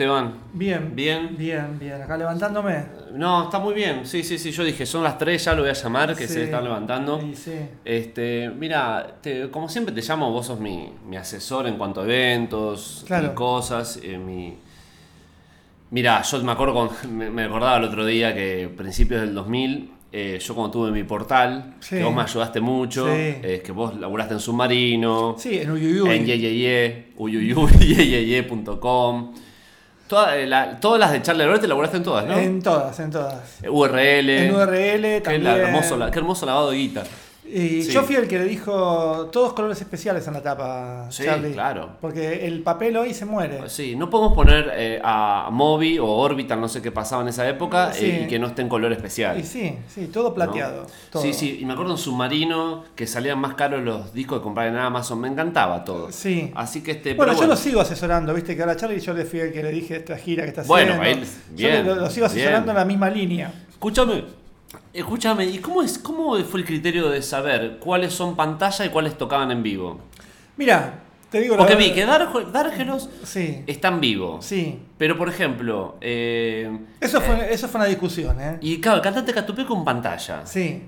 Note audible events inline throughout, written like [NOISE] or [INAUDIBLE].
¿Cómo estás, Esteban? Bien. Bien. Bien, bien. Acá levantándome. No, está muy bien. Sí, sí, sí. Yo dije, son las 3, ya lo voy a llamar, que Sí. se están levantando. Sí, sí. Este, mira, te- como siempre te llamo, vos sos mi, mi asesor en cuanto a eventos Claro. y cosas. eh, mi... Mira, yo me acuerdo, con- [LAUGHS] me, me acordaba el otro día que principios del 2000, eh, yo cuando tuve mi portal, Sí. que vos me ayudaste mucho, Sí. eh, que vos laburaste en Submarino, Sí, en Uyuyuy. en Yeyeye, uyuyuy, [LAUGHS] yeyeye.com. Toda, eh, la- todas las de Charlie Alberti laburaste en todas, ¿no? En todas, en todas. Eh, URL. En URL Qué, también. la- hermoso, la- qué hermoso lavado de guita. Y Sí. yo fui el que le dijo todos colores especiales en la tapa, Sí, Charlie. claro. Porque el papel hoy se muere. Sí, no podemos poner eh, a Moby o Orbital, no sé qué pasaba en esa época, Sí. eh, y que no esté en color especial. Y sí, sí, todo plateado. ¿no? todo. Sí, sí, y me acuerdo en Submarino que salían más caros los discos que comprar en Amazon, me encantaba todo. Sí. Así que este. Bueno, yo lo sigo asesorando, viste que ahora Charlie yo le fui el que le dije esta gira que está Bueno, haciendo. él- yo bien, lo, lo sigo asesorando bien. en la misma línea. Escúchame, escúchame, ¿y cómo, es, cómo fue el criterio de saber cuáles son pantalla y cuáles tocaban en vivo? Mira, te digo la Porque vi que Darge- Dargelos Sí, está en vivo. sí. Pero por ejemplo, eh, Eso fue, eso fue una discusión, ¿eh? y claro, el cantante Catupeco en pantalla. Sí.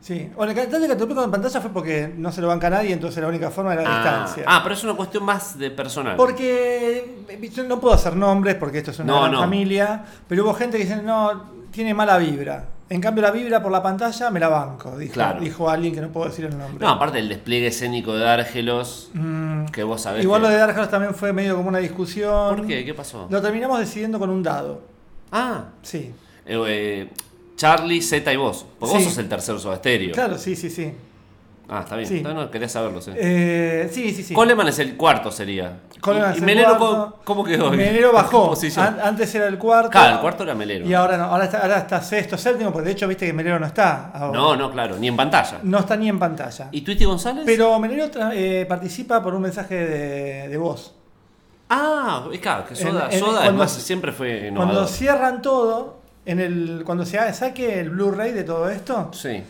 Sí. Bueno, el cantante que topé con pantalla fue porque no se lo banca nadie, entonces la única forma era la Ah, distancia. ah, pero es una cuestión más de personal. Porque eh, yo no puedo hacer nombres porque esto es una No, gran no. familia, pero hubo gente que dice, no, tiene mala vibra. En cambio, la vibra por la pantalla me la banco, dijo, Claro. dijo alguien que no puedo decir el nombre. No, aparte del despliegue escénico de Dargelos, Mm, que vos sabés. igual que- lo de Horse también fue medio como una discusión. ¿Por qué? ¿Qué pasó? Lo terminamos decidiendo con un dado. Ah, Sí. eh, eh, Charlie, Z y vos. Porque Sí. vos sos el tercer Soda Stereo. Claro, sí, sí, sí. Ah, está bien. Sí. No, no, quería saberlo, sí. Eh, sí, sí, sí. Coleman es el cuarto, sería. Coleman ¿Y, es y el Melero cuarto. cómo quedó? Melero ¿En [LAUGHS] qué bajó. antes era el cuarto. Claro, el cuarto era Melero. Y ahora no, ahora está, ahora está sexto, séptimo, porque de hecho viste que Melero no está ahora. No, no, claro, ni en pantalla. No está ni en pantalla. ¿Y Twitty González? Pero Melero eh, participa por un mensaje de, de voz. Ah, es claro, que Soda, En- en- Soda cuando- además siempre fue innovador. Cuando cierran todo, en el, cuando se saque el Blu-ray de todo esto, Sí.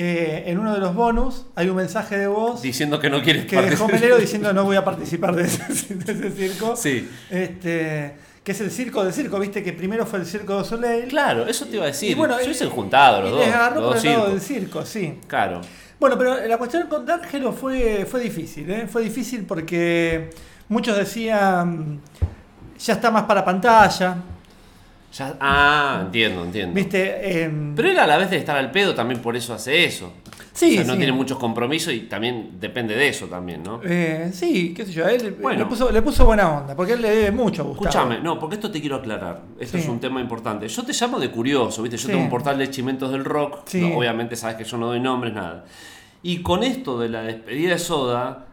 Eh, en uno de los bonus hay un mensaje de voz Diciendo que no quieres que dejó. Melero diciendo no voy a participar de ese, de ese circo. Sí. Este, que es el circo de circo, viste que primero fue el circo de Soleil. Claro, eso te iba a decir. Y bueno, Se hubiesen juntado los y dos. les agarró los por dos el lado del circo, sí. Claro. Bueno, pero la cuestión con D'Angelo fue, fue difícil, ¿eh? Fue difícil porque muchos decían, ya está más para pantalla, Ya, ah, entiendo, entiendo. ¿viste? Em, Pero él a la vez de estar al pedo también por eso hace eso. Sí, o sea, no sí. tiene muchos compromisos y también depende de eso también, ¿no? eh, sí, qué sé yo, él Bueno. le, puso, le puso buena onda, porque él le debe mucho a Gustavo. Escúchame, no, porque esto te quiero aclarar. Esto Sí. es un tema importante. Yo te llamo de curioso, ¿viste? Yo Sí. tengo un portal de chimentos del rock. Sí. no, obviamente sabes que yo no doy nombres, nada. Y con esto de la despedida de Soda,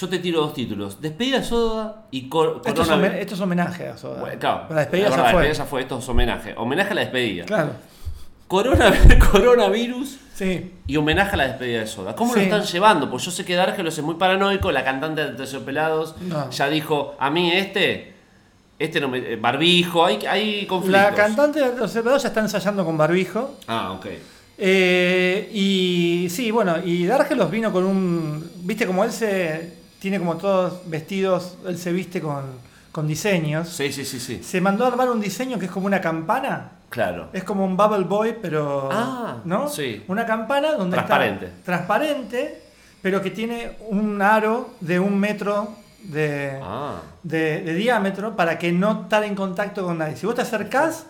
yo te tiro dos títulos: Despedida de Soda y Cor Esto es, Corona- esto es homenaje a Soda. Bueno, claro, la despedida la ya verdad, fue. la despedida ya fue. Esto es homenaje. Homenaje a la despedida. Claro, Corona- [LAUGHS] coronavirus sí. y homenaje a la despedida de Soda. ¿Cómo lo están llevando? Pues yo sé que Dargelos es muy paranoico, la cantante de Terciopelados No. ya dijo, a mí este, este no me, eh, barbijo, hay, hay conflictos. La cantante de los Cepelados ya está ensayando con barbijo. Ah, ok. Eh, y sí, bueno, y Dargelos vino con un. Viste, como él se. Tiene como todos vestidos, él se viste con, con diseños. Sí, sí, sí, sí. Se mandó a armar un diseño que es como una campana. Claro. Es como un Bubble Boy, pero. Ah, ¿No? sí. Una campana donde Transparente. está. Transparente, pero que tiene un aro de un metro de, Ah, de, de diámetro para que no estar en contacto con nadie. Si vos te acercás,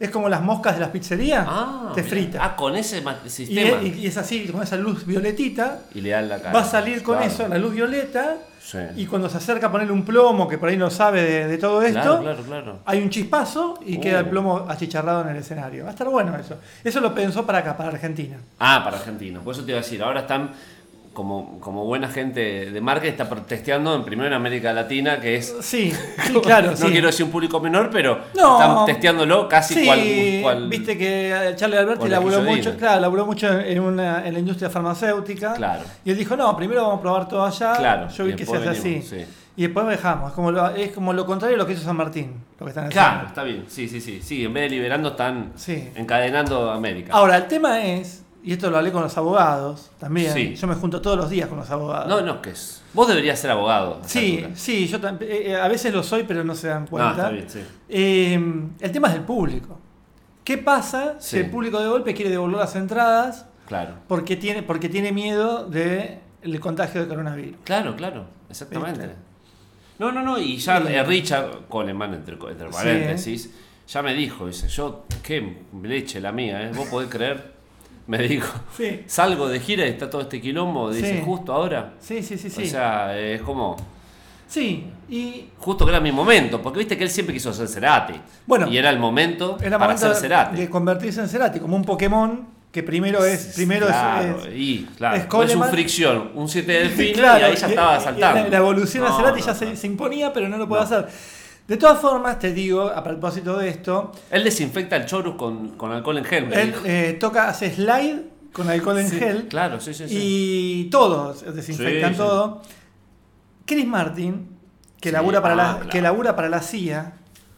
es como las moscas de las pizzerías, ah te frita. Ah, con ese Y sistema. y- y es así, con esa luz violetita, Y, le dan la cara. va a salir con Claro. eso, la luz violeta, Sí. y cuando se acerca a ponerle un plomo, que por ahí no sabe de, de todo esto, Claro, claro, claro. hay un chispazo y Uh. queda el plomo achicharrado en el escenario. Va a estar bueno eso. Eso lo pensó para acá, para Argentina. Ah, para argentinos. Por eso te iba a decir, ahora están como, como buena gente de marketing, está testeando en primero en América Latina, que es Sí, [LAUGHS] sí, claro. no sí. quiero decir un público menor, pero No. están testeándolo casi Sí, cual, cual- viste que Charlie Alberti laburó mucho, claro, laburó mucho en, una, en la industria farmacéutica. Claro. Y él dijo, no, primero vamos a probar todo allá. Claro, Yo vi que se hace así. venimos. Y después dejamos. Es como, lo, es como lo contrario de lo que hizo San Martín. Lo que están Claro, está bien. Sí, sí, sí. Sí, en vez de liberando están encadenando a América. Ahora, el tema es, y esto lo hablé con los abogados también. Sí. Yo me junto todos los días con los abogados. No, no, que es. Vos deberías ser abogado. Sí, sí, yo eh, eh, a veces lo soy, pero no se dan Ah, cuenta. está bien, sí. Eh, el tema es del público. ¿Qué pasa si el público de golpe quiere devolver las entradas Claro. porque tiene, porque tiene miedo del contagio de coronavirus? Claro, claro, exactamente. No, no, no, y ya Sí. eh, Richard Coleman, entre, entre paréntesis, ya me dijo, dice, yo, qué leche la mía, ¿eh? ¿Vos podés creer? Me dijo, Sí, salgo de gira y está todo este quilombo, dice, Sí. justo ahora. sí, sí, sí. sí. O sea, es como, sí, y justo que era mi momento, porque viste que él siempre quiso ser Cerati. Bueno, y era el momento era para momento ser Cerati. de convertirse en Cerati, como un Pokémon que primero es. Primero es- claro, es, y claro, es es, un fricción, un 7 de [LAUGHS] delfines Claro, y ahí ya estaba saltando. La, la evolución a No, Cerati no, ya se, se imponía, pero no lo puede hacer. De todas formas, te digo, a propósito de esto, Él desinfecta el chorus con, con alcohol en gel. me él dijo. eh, toca, hace slide con alcohol en Sí, gel Claro, sí, sí, sí. y todos desinfectan Sí, sí. todo. Chris Martin, que, labura para ah, la, claro. que labura para la CIA,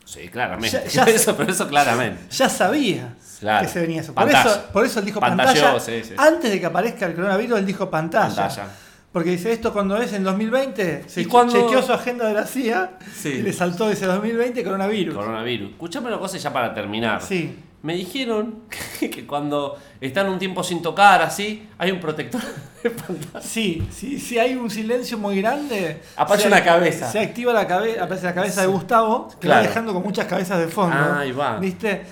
Sí, claramente. Ya- ya- [LAUGHS] eso, pero eso claramente. ya sabía Claro. que se venía eso. Por eso, por eso él dijo Pantalló, pantalla. sí, sí. Antes de que aparezca el coronavirus, él dijo pantalla. Pantalla. Porque dice esto cuando es en 2020, se ¿Y cuándo- chequeó su agenda de la CIA Sí. y le saltó ese 2020 coronavirus. Coronavirus. Escuchame una cosa ya para terminar. Sí. Me dijeron [LAUGHS] que cuando están un tiempo sin tocar así, hay un protector de pantalla. Sí, sí, si hay un silencio muy grande. Aparece una cabeza. Se activa la cabeza, aparece la cabeza de Gustavo, que Claro. va dejando con muchas cabezas de fondo. Ah, ahí va. ¿Viste?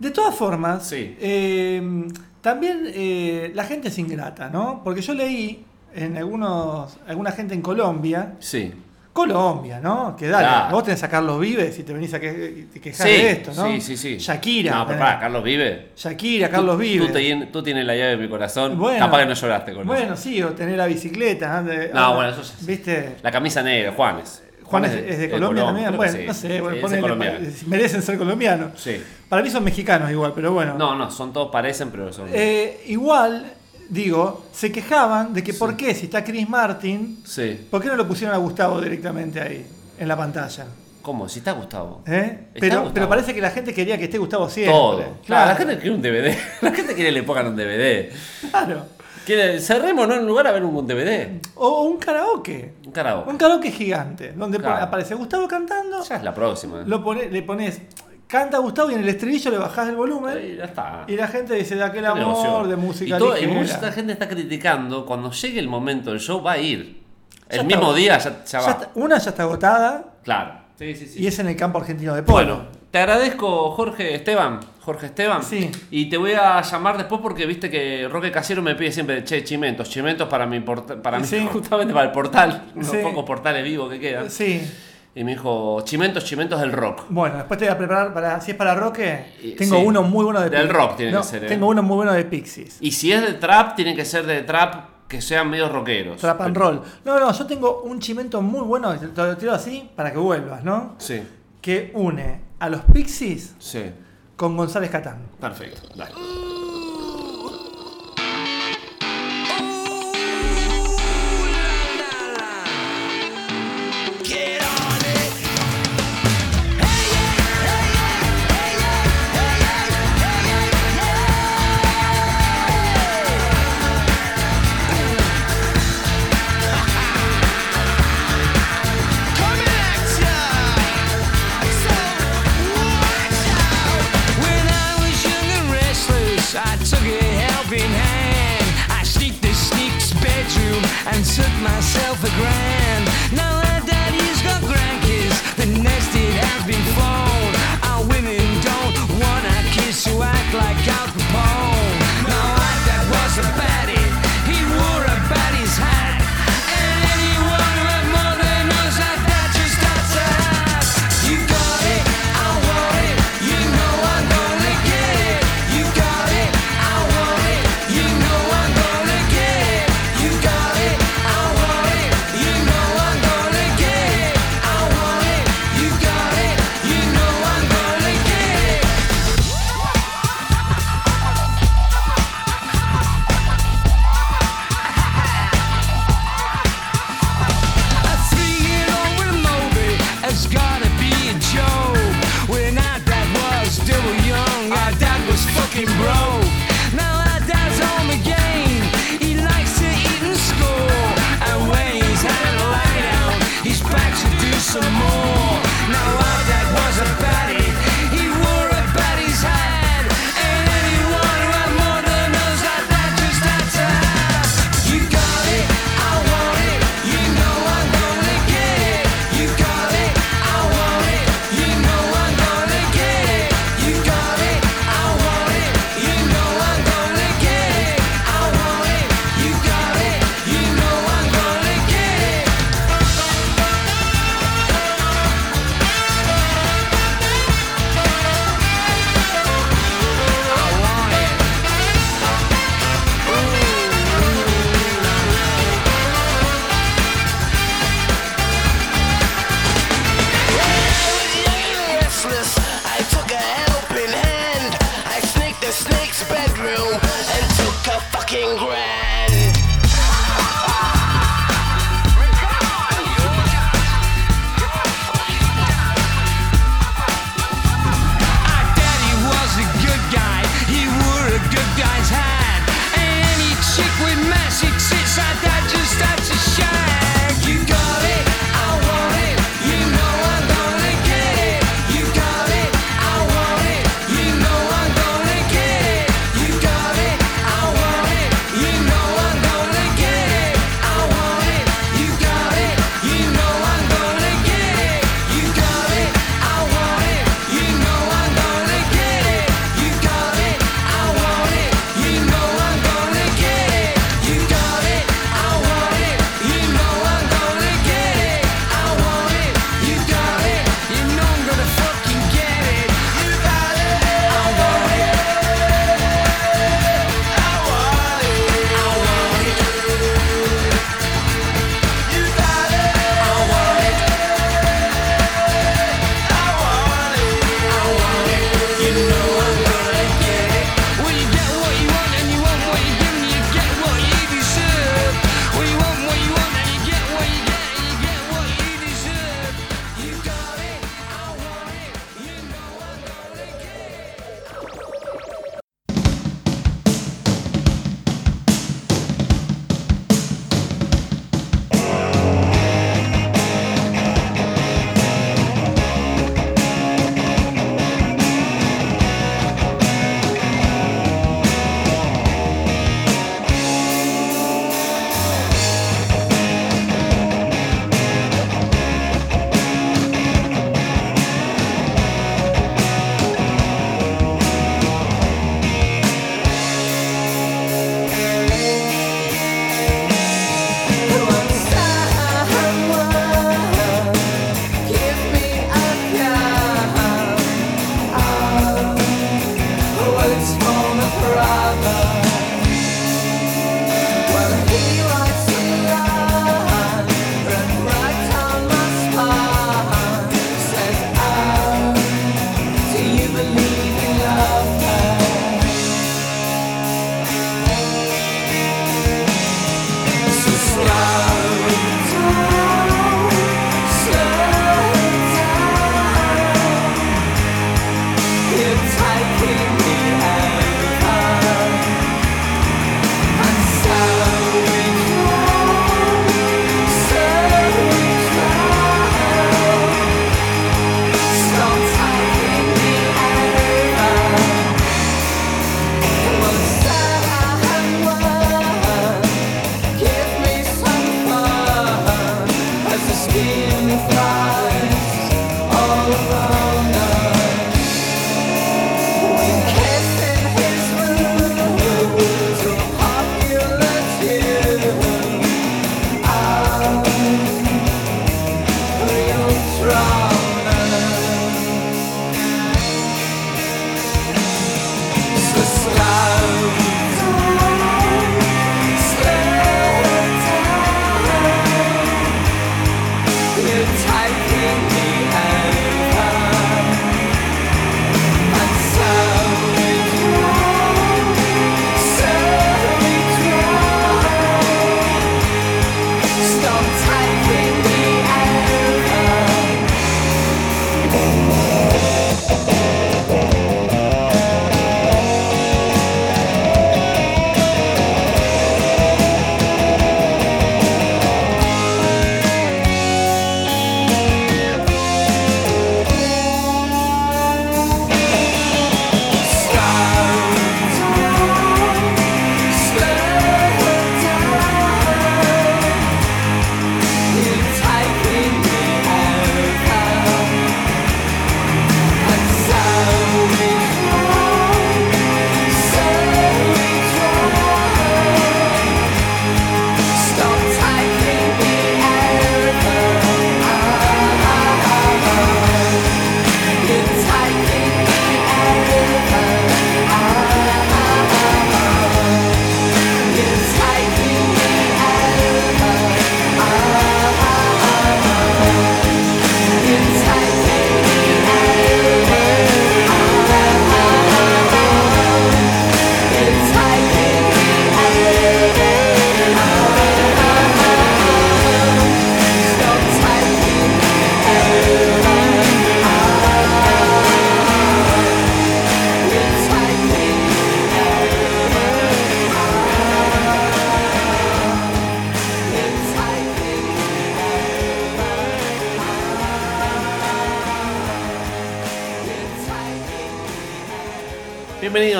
De todas formas, Sí. eh, también eh, la gente es ingrata, ¿no? Porque yo leí en algunos, alguna gente en Colombia, Sí. Colombia, ¿no? Que dale, Claro. vos tenés a Carlos Vives y te venís a que, te quejar Sí, de esto, ¿no? sí, sí, sí. Shakira. No, pero pará, Carlos vive. Shakira, Carlos Tú- Vives. Tú, te- tú tienes la llave de mi corazón. Bueno. Capaz que no lloraste con Bueno, eso. sí, o tener la bicicleta. ¿no? De- No, bueno, eso ya- ¿Viste? La camisa negra, Juanes. Juan es, es de Colombia también. Bueno, sí. no sé, Sí, bueno, ponele- merecen ser colombianos. Sí. Para mí son mexicanos igual, pero bueno. No, no, son todos parecen, pero son. Eh, igual, digo, se quejaban de que por qué, si está Chris Martin, Sí. ¿por qué no lo pusieron a Gustavo directamente ahí, en la pantalla? ¿Cómo? Si está Gustavo. ¿Eh? Está Pero, Gustavo. pero parece que la gente quería que esté Gustavo siempre. Todo. Claro, la gente quiere un DVD. [LAUGHS] La gente quiere que le pongan un DVD. claro. Quiere, cerrémonos en un lugar a ver un DVD. O un karaoke. Un karaoke. Un karaoke gigante, donde Claro. aparece Gustavo cantando, Ya es la próxima. lo pone- le pones, canta Gustavo y en el estribillo le bajás el volumen. Y ya está. Y la gente dice de aquel Qué amor, negocio. de música y, todo- y mucha gente está criticando. Cuando llegue el momento del show, va a ir. Ya El mismo día ya, ya Ya va. está- una ya está agotada Claro. Sí, sí, sí. y es en el campo argentino de polo. Bueno, te agradezco, Jorge Esteban. Jorge Esteban. Sí. Y te voy a llamar después porque viste que Roque Casero me pide siempre, che, chimentos, chimentos para mi porta- para mí, Sí. [LAUGHS] justamente para el portal, unos Sí. pocos portales vivos que quedan. Sí. Y me dijo, chimentos, chimentos del rock. Bueno, después te voy a preparar para. Si es para Roque, Y- tengo sí. uno muy bueno de Del rock tiene No, que ser, ¿eh? Tengo uno muy bueno de Pixies. Y si es de trap, tiene que ser de trap que sean medio rockeros. Trap and Pero- roll. No, no, yo tengo un chimento muy bueno, te lo tiro así para que vuelvas, ¿no? Sí, Que une a los Pixies sí. con González Catán. Perfecto. Dale. and took myself a grand.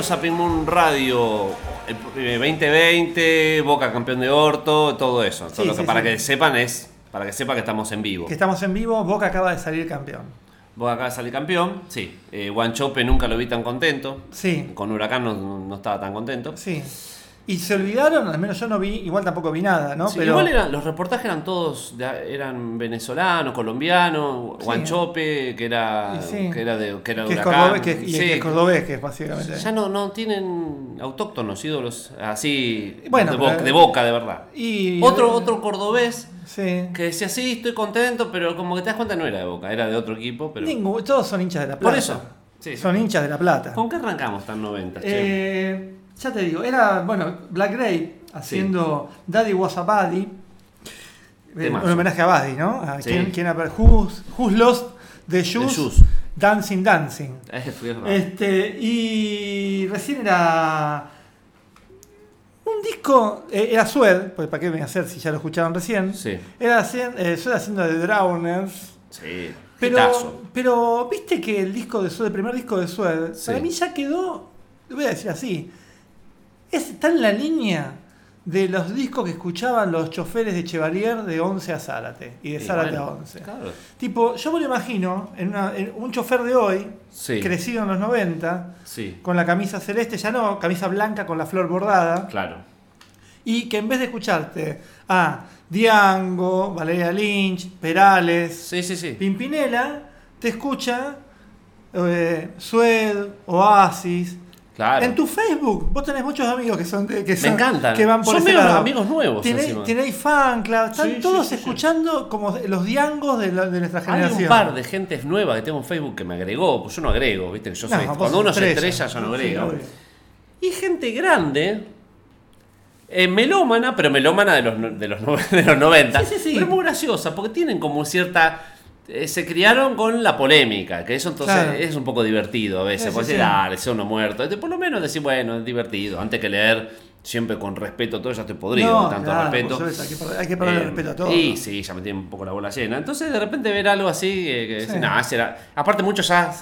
Bienvenidos a Ping Moon Radio eh, 2020, Boca campeón de Orto, todo eso. Todo Sí, lo que sí, para sí. que sepan es, para que sepan que estamos en vivo. Que estamos en vivo, Boca acaba de salir campeón. Boca acaba de salir campeón, sí. Eh, Guanchope nunca lo vi tan contento. Sí, Con Huracán no, no estaba tan contento. sí. Y se olvidaron, al menos yo no vi, igual tampoco vi nada, ¿no? Sí, Pero Igual eran, los reportajes eran todos, de- eran venezolanos, colombianos, Sí. Guanchope, que era, sí. que era de, que era que es cordobés, que, y Sí. que es cordobés, que es básicamente. Ya no, no tienen autóctonos, ídolos así Bueno, de, boca, de boca, de verdad. Y Otro, otro cordobés Sí. que decía, sí, estoy contento, pero como que te das cuenta no era de boca, era de otro equipo. Pero... Ningún- todos son hinchas de la plata. Por eso. Sí, Son sí. hinchas de la plata. ¿Con qué arrancamos tan 90? che? Eh, ya te digo, era, bueno, Black Gray haciendo Daddy Was a Buddy. Eh, un homenaje a Buddy, ¿no? A Sí. quien, quien who's, Who's Lost the Shoes, Shoes. Dancing Dancing. [LAUGHS] Este, y recién era un disco, eh, era Sued, pues para qué me voy a hacer si ya lo escucharon recién. Sí, Era eh, Sued haciendo The Drowners. sí. Pero, hitazo. pero viste que el disco de Sued, el primer disco de Sued, Sí. para mí ya quedó, lo voy a decir así, es, está en la línea de los discos que escuchaban los choferes de Chevalier de 11 a Zárate y de Zárate bueno, a 11. Claro. Tipo, yo me lo imagino en, una- en un chofer de hoy, Sí. crecido en los 90, Sí, con la camisa celeste, ya no, camisa blanca con la flor bordada, claro. y que en vez de escucharte a Diango, Valeria Lynch, Perales. Pimpinela te escucha eh, Sued, Oasis. Claro. En tu Facebook, vos tenés muchos amigos que son que Me encantan. que van por Son lado. amigos nuevos Tenéis, tenéis fan club, están Sí, todos sí, sí. escuchando como los diangos de, la- de nuestra Hay generación. un par de gentes nuevas que tengo en Facebook que me agregó, pues yo no agrego, viste yo soy, cuando uno se estrella. yo no agrego. y gente grande, eh, melómana, pero melómana de los, de los, [LAUGHS] de los 90. Sí, sí, sí. Pero muy graciosa, porque tienen como cierta... eh, se criaron con la polémica, que eso entonces Claro. es un poco divertido a veces. Sí, sí, decir, sí. dale, sea uno muerto. Por lo menos decir, bueno, es divertido. Antes que leer, siempre con respeto todo, ya estoy podrido, No, tanto claro, respeto. hay que hay que Eh, respeto a todo. Y sí, ya me tiene un poco la bola llena. Entonces, de repente ver algo así, eh, que Sí. decís, "Nah, será-". Aparte, muchos ya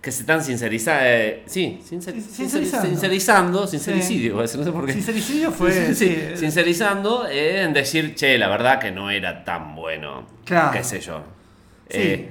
que se están sincerizando. sí, sincer- Sin- sincer- sincerizando. sincerizando, sincericidio, a no sé por qué. Sincericidio fue. [LAUGHS] Sí, sí, sincerizando eh, en decir, che, la verdad que no era tan bueno. Claro. Qué sé yo. Sí. Eh,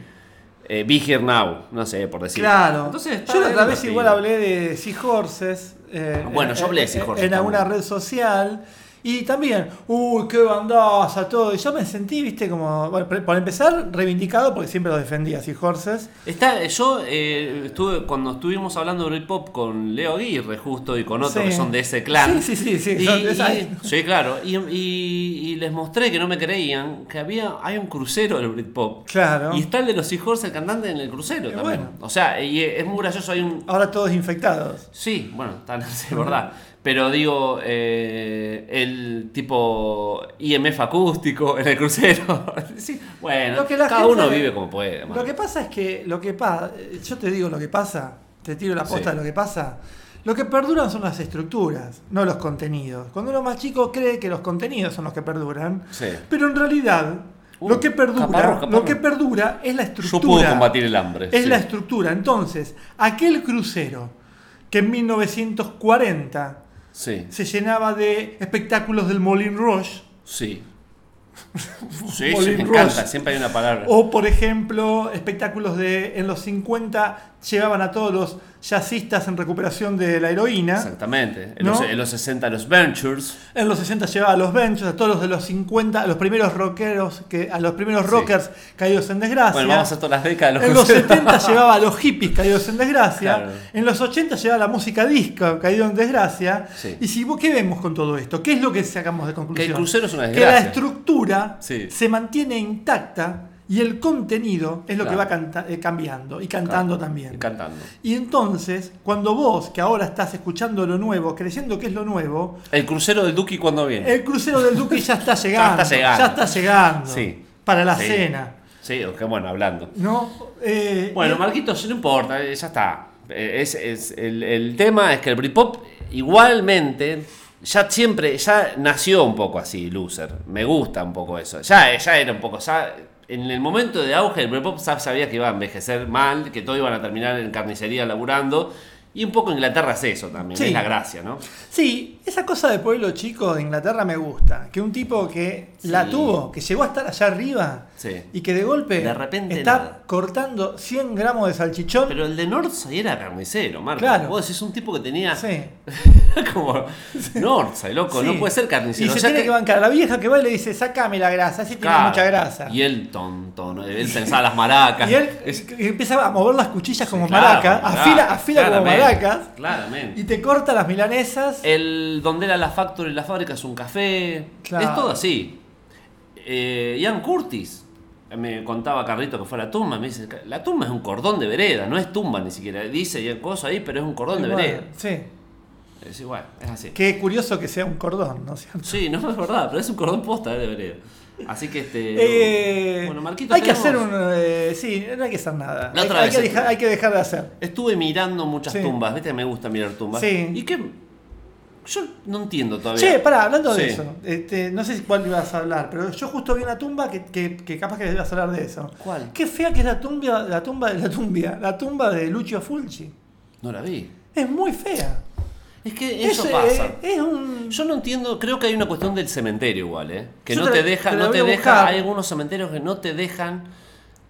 eh, Be Here Now, no sé, por decir. Claro. Entonces, yo la otra vez igual hablé de Seahorses. eh, Bueno, yo hablé de en- Seahorses En alguna red social. Y también, uy, qué bandaza, todo. Y yo me sentí, viste, como. Bueno, por empezar, reivindicado porque siempre lo defendía Seahorses. Está, yo eh, estuve cuando estuvimos hablando de pop con Leo Aguirre justo y con otros Sí. que son de ese clan. Sí, sí, sí. sí, Y- son y- sí, claro. Y, y- les mostré que no me creían que había hay un crucero del Britpop. Claro. Y está el de los hijos, el cantante en el crucero también. bueno. O sea, y es muy gracioso, hay un... Ahora todos infectados. Sí, bueno, está, [LAUGHS] es verdad. Pero digo, eh, el tipo IMF acústico en el crucero. [LAUGHS] Sí, bueno, Lo que la cada gente- uno vive como puede. Lo que pasa es que lo que pasa, yo te digo lo que pasa, te tiro la posta Sí. de lo que pasa. Lo que perduran son las estructuras, no los contenidos. Cuando uno más chico cree que los contenidos son los que perduran, Sí. pero en realidad Uh, lo que perdura, caparro, caparro. lo que perdura es la Yo puedo estructura. combatir el hambre. Es sí. la estructura. Entonces, aquel crucero que en 1940 Sí, se llenaba de espectáculos del Moulin Rouge, sí. [LAUGHS] Sí, sí, me encanta, siempre hay una palabra. O, por ejemplo, espectáculos de en los 50 llevaban a todos los jazzistas en recuperación de la heroína. Exactamente. En, ¿No? los, en los 60 los Ventures. En los 60 llevaba a los Benchos, a todos los de los 50, a los primeros rockeros, que, a los primeros Sí. rockers caídos en desgracia. Bueno, vamos a todas las décadas. de en los cruceros. 70 llevaba a los hippies caídos en desgracia. Claro. En los 80 llevaba la música disco caído en desgracia. Sí. Y si ¿qué vemos con todo esto? ¿Qué es lo que sacamos de conclusión? Que el crucero es una Que la desgracia. estructura Sí. se mantiene intacta y el contenido es lo que va eh, cambiando y cantando Claro, también. y Cantando. Y entonces, cuando vos, que ahora estás escuchando lo nuevo, creyendo que es lo nuevo, El crucero del Duki cuando viene. el crucero del Duque [LAUGHS] ya está llegando. está llegando. ya está llegando. Sí. Para la Sí. cena. Sí, o que bueno, hablando. ¿No? Eh, Bueno, y- Marquitos, no importa, eh, ya está. Eh, Es, es- el, el tema es que el Britpop igualmente ya siempre, ya nació un poco así, loser. Me gusta un poco eso. Ya, ya era un poco, ya en el momento de auge el ya sabía que iba a envejecer mal, que todos iban a terminar en carnicería laburando Y un poco Inglaterra es eso también, Sí. es la gracia, ¿no? Sí, esa cosa de pueblo chico de Inglaterra me gusta. Que un tipo que la tuvo, que llegó a estar allá arriba Sí. y que de golpe De repente está nada. cortando 100 gramos de salchichón. Pero el de Northside era carnicero, Marco. Claro. Vos decís un tipo que tenía Sí. [LAUGHS] como Northside, loco, no puede ser Y carnicero. se Ya tiene que- que bancar. La vieja que va y le dice, sacame la grasa, así tiene Claro. mucha grasa. Y él tonto, ¿no? él pensaba las maracas. Y él Es- empieza a mover las cuchillas como Claro, maracas, afila, afila como maracas, Claramente. y te corta las milanesas. El donde era la factory, la fábrica es un café. Claro. Es todo así. Eh, Ian Curtis me contaba Carlito que fue a la tumba. Me dice: La tumba es un cordón de vereda, no es tumba ni siquiera. Dice Ian cosa ahí, pero es un cordón de vereda. Sí. Es igual, es así. Qué curioso que sea un cordón, ¿no es cierto? Sí, no es verdad, pero es un cordón posta eh, de vereda. Así que este. Eh, bueno, Marquito, hay que hacer un. eh, sí, no hay que hacer nada. Hay, hay que dejar, hay que dejar de hacer. Estuve mirando muchas Sí. tumbas, viste que me gusta mirar tumbas. Sí. Y que. Yo no entiendo todavía. Che, pará, hablando de eso, este, no sé cuál ibas a hablar, pero yo justo vi una tumba que, que, que capaz que a hablar de eso. ¿Cuál? Qué fea que es la tumba, la tumba de la tumbia, la tumba de Lucio Fulci. No la vi. Es muy fea. Es que eso Es, pasa. eh, es un. Yo no entiendo, creo que hay una cuestión del cementerio igual, ¿eh? Que Yo no te- te, deja, te la no te hay algunos cementerios que no te dejan eh,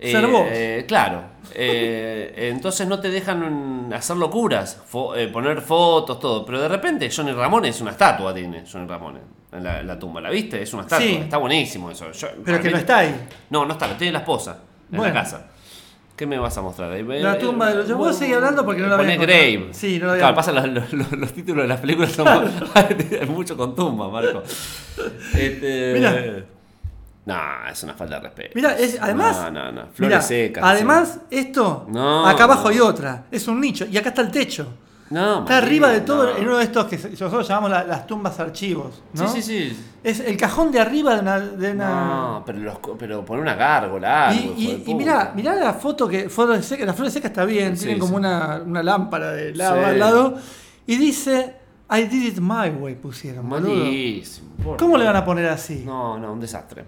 Ser vos. eh, claro. eh, entonces no te dejan hacer locuras, fo- eh, poner fotos, todo. Pero de repente Johnny Ramón es una estatua, tiene Johnny Ramón en la, en la tumba. ¿La viste? Es una estatua. Sí. Está buenísimo eso. Yo- Pero que mí- no está ahí. No, no está, lo tiene la esposa en la casa. ¿Qué me vas a mostrar? La tumba de los- yo puedo seguir hablando porque no la Pone. Grave. Sí, no la a- Claro, pasa los, los- los- los títulos de las películas son [LAUGHS] [LAUGHS] hay mucho con tumba, Marco. [LAUGHS] Este, Mirá. No, es una falta de respeto. Mira, además. No, no, no. Flores mirá, secas. Además, esto. No, acá abajo hay otra. Es un nicho. Y acá está el techo. No, Está arriba de todo, en uno de estos que nosotros llamamos la- las tumbas archivos. ¿no? Sí, sí, sí. Es el cajón de arriba de una. De una... No, pero, los, pero poner una gárgola, algo, y de y, y mirá, mirá la foto que. Flores secas, la flor seca está bien, Sí, tienen como una, una lámpara de lado al lado. Y dice. I did it my way, pusieron. Malísimo. ¿Cómo le van a poner así? No, no, un desastre.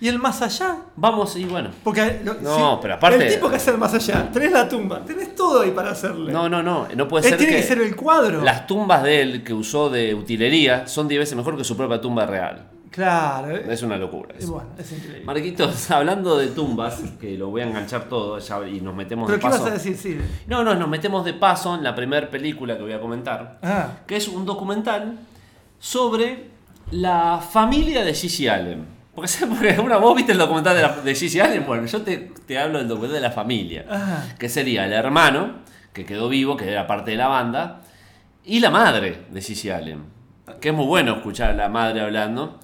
¿Y el más allá? Vamos, y bueno. Porque lo- No, pero aparte- El tipo que hace el más allá, tenés la tumba, tenés todo ahí para hacerle. No, no, no. No puede Él ser tiene que... que ser el cuadro. las tumbas de él que usó de utilería son 10 veces mejor que su propia tumba real. Claro. eh. Es una locura. Y eso. bueno, es increíble. Marquitos, [LAUGHS] hablando de tumbas, que lo voy a enganchar todo ya, y nos metemos ¿Pero de qué paso. vas a decir, sí? No, no, nos metemos de paso en la primera película que voy a comentar, Ah, que es un documental sobre la familia de Gigi Allen. Porque, una, vos viste el documental de, la- de Gigi Allen, bueno, yo te, te hablo del documental de la familia, ah. que sería el hermano, que quedó vivo, que era parte de la banda, y la madre de Gigi Allen, que es muy bueno escuchar a la madre hablando.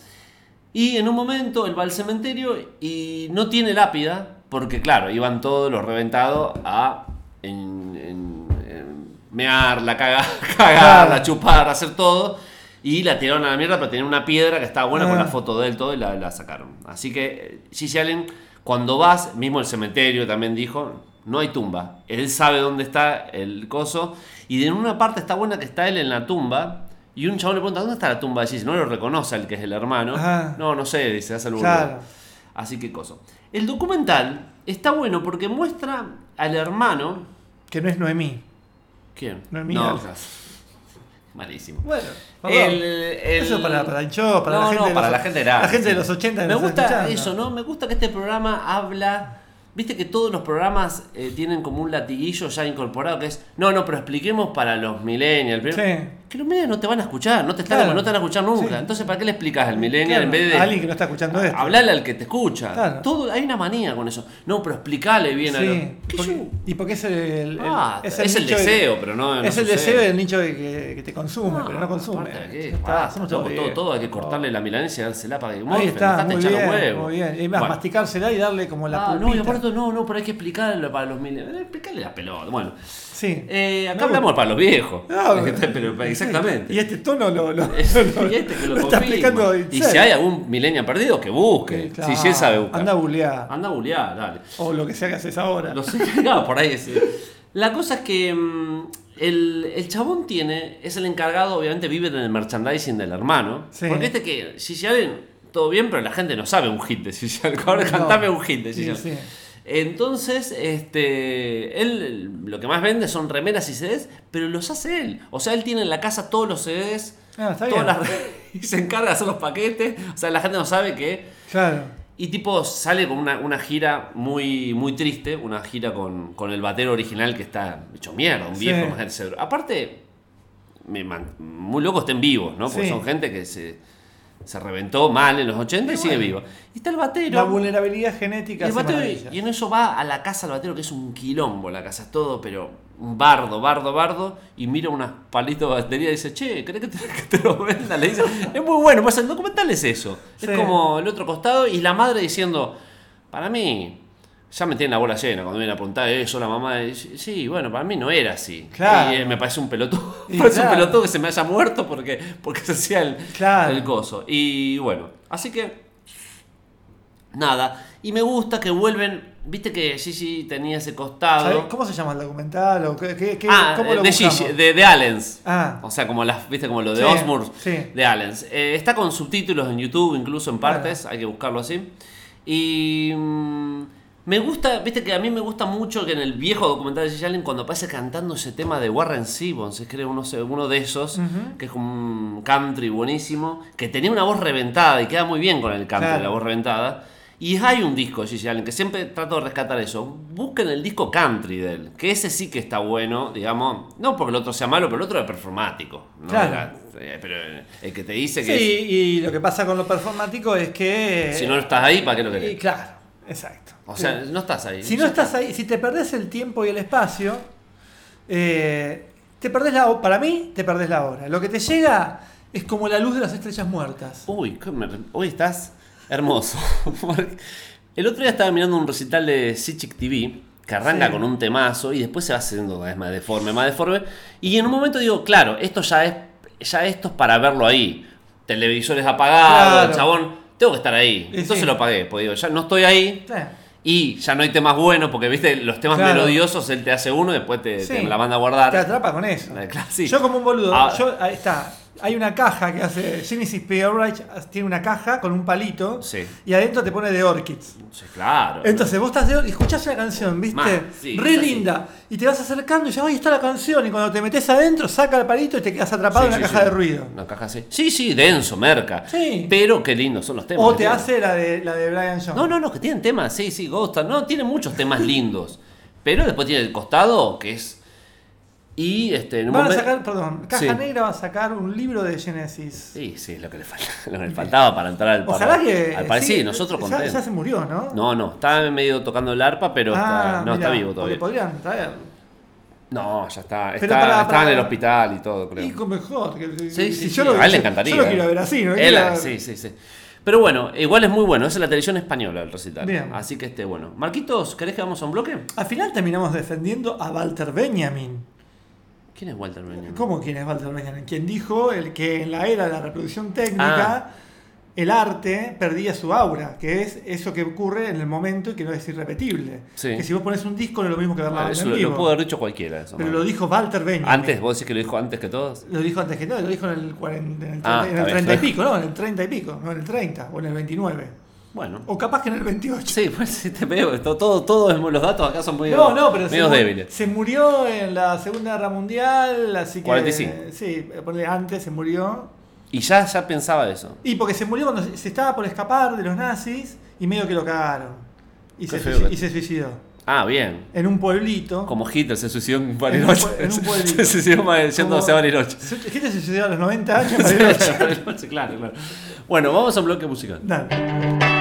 Y en un momento él va al cementerio y no tiene lápida, porque claro, iban todos los reventados a en, en- en mearla, [LAUGHS] cagar, cagarla, Claro. chupar, hacer todo. Y la tiraron a la mierda, pero tenía una piedra que estaba buena con Ah. la foto de él todo y la, la sacaron. Así que Gigi Allen, cuando vas, mismo el cementerio también dijo, no hay tumba. Él sabe dónde está el coso. Y en una parte está buena que está él en la tumba. Y un chabón le pregunta, ¿dónde está la tumba de Gigi? No lo reconoce al que es el hermano. Ajá. No, no sé, dice, hace el boludo. Claro. Así que coso. El documental está bueno porque muestra al hermano. Que no es Noemí. ¿Quién? Noemí no. Malísimo. Bueno, El- el- Eso para, para el show, para No, la gente no, de para los, la gente grande, La gente de sí. los 80 que Me gusta escuchando. eso, ¿no? Me gusta que este programa habla. Viste que todos los programas eh, tienen como un latiguillo ya incorporado que es. No, no, pero expliquemos para los millennials. Sí. Que los millennials no te van a escuchar, no te, están, Claro. no te van a escuchar nunca. Sí. Entonces, ¿para qué le explicas al millennial Claro, en vez de. a alguien que no está escuchando esto. Hablarle al que te escucha. Claro. Todo, hay una manía con eso. No, pero explicarle bien a Sí, los. ¿Qué porque- yo? y porque es el, el- Ah, es el nicho de- deseo, pero no- no Es el sucede. deseo del nicho de que, que te consume, Ah, pero no consume. qué, está, todo, todo hay que cortarle la milanesa y dársela para que morfe, está, muy los bien, huevos. muy bien. Y más, Bueno. masticársela y darle como la Ah, no, y aparte no, no, pero hay que explicarle para los millennials. Explicarle la pelota. Bueno, Sí. eh, acá Me hablamos para los viejos. [LAUGHS] Pero, exactamente. Y este tono lo, lo, Es- [LAUGHS] lo- y este que lo, está explicando. Y si hay algún millennial perdido, que busque. Claro. Si él sabe buscar. Anda a bulear. Anda a bulear, dale. O lo que sea que haces ahora. Lo sé, [LAUGHS] por ahí es. La cosa es que mm, el, el chabón tiene, es el encargado, obviamente vive en el merchandising del hermano. Sí. Porque este que, Gigi Allen, todo bien, pero la gente no sabe un hit de Allen. Ahora No. cantame un hit de Sí, Allen. sí. Entonces, este, él lo que más vende son remeras y CDs, pero los hace él. O sea, él tiene en la casa todos los CDs, Ah, está todas bien. las [LAUGHS] y se encarga de hacer los paquetes. O sea, la gente no sabe que Claro. y tipo sale con una, una gira muy, muy triste, una gira con, con el batero original que está hecho mierda, un Sí. viejo. imagínate, se- Aparte, me man- muy loco estén vivos, ¿no? Porque Sí. son gente que se, se reventó mal en los 80 y, Y sigue bueno. viva. Y está el batero. La vulnerabilidad genética y, el hace batero, maravillas. y en eso va a la casa del batero, que es un quilombo la casa, es todo, pero un bardo, bardo, bardo, y mira unas palitos de batería y dice, che, ¿querés que te, [LAUGHS] que te lo venda? Le dice, es muy bueno, pues el documental es eso. Sí. Es como el otro costado y la madre diciendo, para mí, ya me tiene la bola llena cuando viene a preguntar eso, la mamá dice, sí, bueno, para mí no era así. Claro. Y eh, me parece un pelotudo, [LAUGHS] me parece claro. un pelotudo que se me haya muerto porque, porque se hacía el, Claro. el coso. Y bueno, así que nada. Y me gusta que vuelven, viste que Gigi tenía ese ¿Sabés costado. ¿Cómo se llama el documental? ¿O qué, qué- qué- Ah, ¿Cómo lo de? Gigi, de, de Allens. Ah. O sea, como las, viste, como lo de Sí, Osmour sí. de Allens. Eh, está con subtítulos en YouTube, incluso en partes, hay que buscarlo así. Y mm, me gusta, viste que a mí me gusta mucho que en el viejo documental de Gigi Allen, cuando aparece cantando ese tema de Warren Simmons, es creo uno, uno de esos, que es como un country buenísimo, que tenía una voz reventada y queda muy bien con el country, Claro. la voz reventada. Y hay un disco de Gigi Allen que siempre trato de rescatar eso. Busquen el disco country de él, que ese sí que está bueno, digamos. No porque el otro sea malo, pero el otro es performático. ¿no? Claro. Era- eh, pero el que te dice Sí, que y lo que pasa con lo performático es que. si no estás ahí, ¿para qué lo y querés? claro, exacto. O sea, no estás ahí. si no estás ahí, si te perdés el tiempo y el espacio, eh, te perdés la Para mí, te perdés la hora. Lo que te llega es como la luz de las estrellas muertas. Uy, hoy estás hermoso. [LAUGHS] El otro día estaba mirando un recital de Sichik TV que arranca Sí. con un temazo y después se va haciendo cada vez más deforme, más deforme. Y en un momento digo, claro, esto ya es, ya esto es para verlo ahí. Televisores apagados, Claro. el chabón, tengo que estar ahí. Entonces sí. lo apagué, porque digo, ya no estoy ahí. Sí. Y ya no hay temas buenos, porque viste, los temas Claro. melodiosos él te hace uno y después te, la manda a guardar. Te atrapa con eso. [LAUGHS] Yo como un boludo, Ah. yo, ahí está. Hay una caja que hace Genesis P. Tiene una caja con un palito Sí. y adentro te pone de Orchids. Sí, claro. Entonces vos estás de y escuchás una canción, ¿viste? Ma, sí, Re así. linda. Y te vas acercando y dices, ahí está la canción. Y cuando te metes adentro, saca el palito y te quedas atrapado Sí, en una caja de ruido. Una caja así. Sí, sí, denso, merca. Sí. Pero qué lindos son los temas. O te hace la de, la de Brian Jones. No, no, no, que tienen temas, sí, sí, Ghost. No, tiene muchos temas lindos. Pero después tiene el costado que es. Y este, en un Van a momento- sacar, perdón, Caja Sí. Negra va a sacar un libro de Genesis. Sí, sí, es lo que le, falta, [LAUGHS] lo que le faltaba para entrar al Ojalá para- que. al país. Sí, nosotros ya, ya se murió, ¿no? No, no, está medio tocando el arpa, pero está, no Ah, está vivo todavía. Podrían traer. No, ya está. Está, para- está para- en el hospital y todo, creo. Y con mejor. Que, Sí, sí, sí, yo lo, a él le encantaría. Yo lo quiero ver así, ¿no? Él, sí, sí, sí. Pero bueno, igual es muy bueno, es la televisión española el recital. Bien. Así que este, bueno. Marquitos, ¿querés que vamos a un bloque? Al final terminamos defendiendo a Walter Benjamin. ¿Quién es Walter Benjamin? ¿Cómo quién es Walter Benjamin? Quien dijo el que en la era de la reproducción Ah. técnica el arte perdía su aura, que es eso que ocurre en el momento y que no es irrepetible. Sí. Que si vos pones un disco no es lo mismo que verla Ah, en lo, vivo. lo pudo haber dicho cualquiera. Eso, Pero lo dijo Walter Benjamin. Antes, vos decís que lo dijo antes que todos. Lo dijo antes que todo, lo dijo en el, 40, en el 30, Ah, en el bien, 30 y pico, ¿no? En el 30 y pico, no en el 30 o en el 29. Bueno. O capaz que en el 28. Sí, pues sí te veo. Todo, todo, los datos acá son muy No, no, pero se, medios débiles. se murió en la Segunda Guerra Mundial, así que... 45. Sí, ponle antes se murió. Y ya, ya pensaba eso. Y porque se murió cuando se estaba por escapar de los nazis y medio que lo cagaron. Y, se, y suicidó. Ah, bien. En un pueblito. Como Hitler se suicidó en Bariloche. en un [LAUGHS] pueblito. se suicidó yéndose a Bariloche. Hitler se suicidó a los 90 años. en. [LAUGHS] [LAUGHS] Bariloche, claro, claro. Bueno, vamos a un bloque musical. Dale.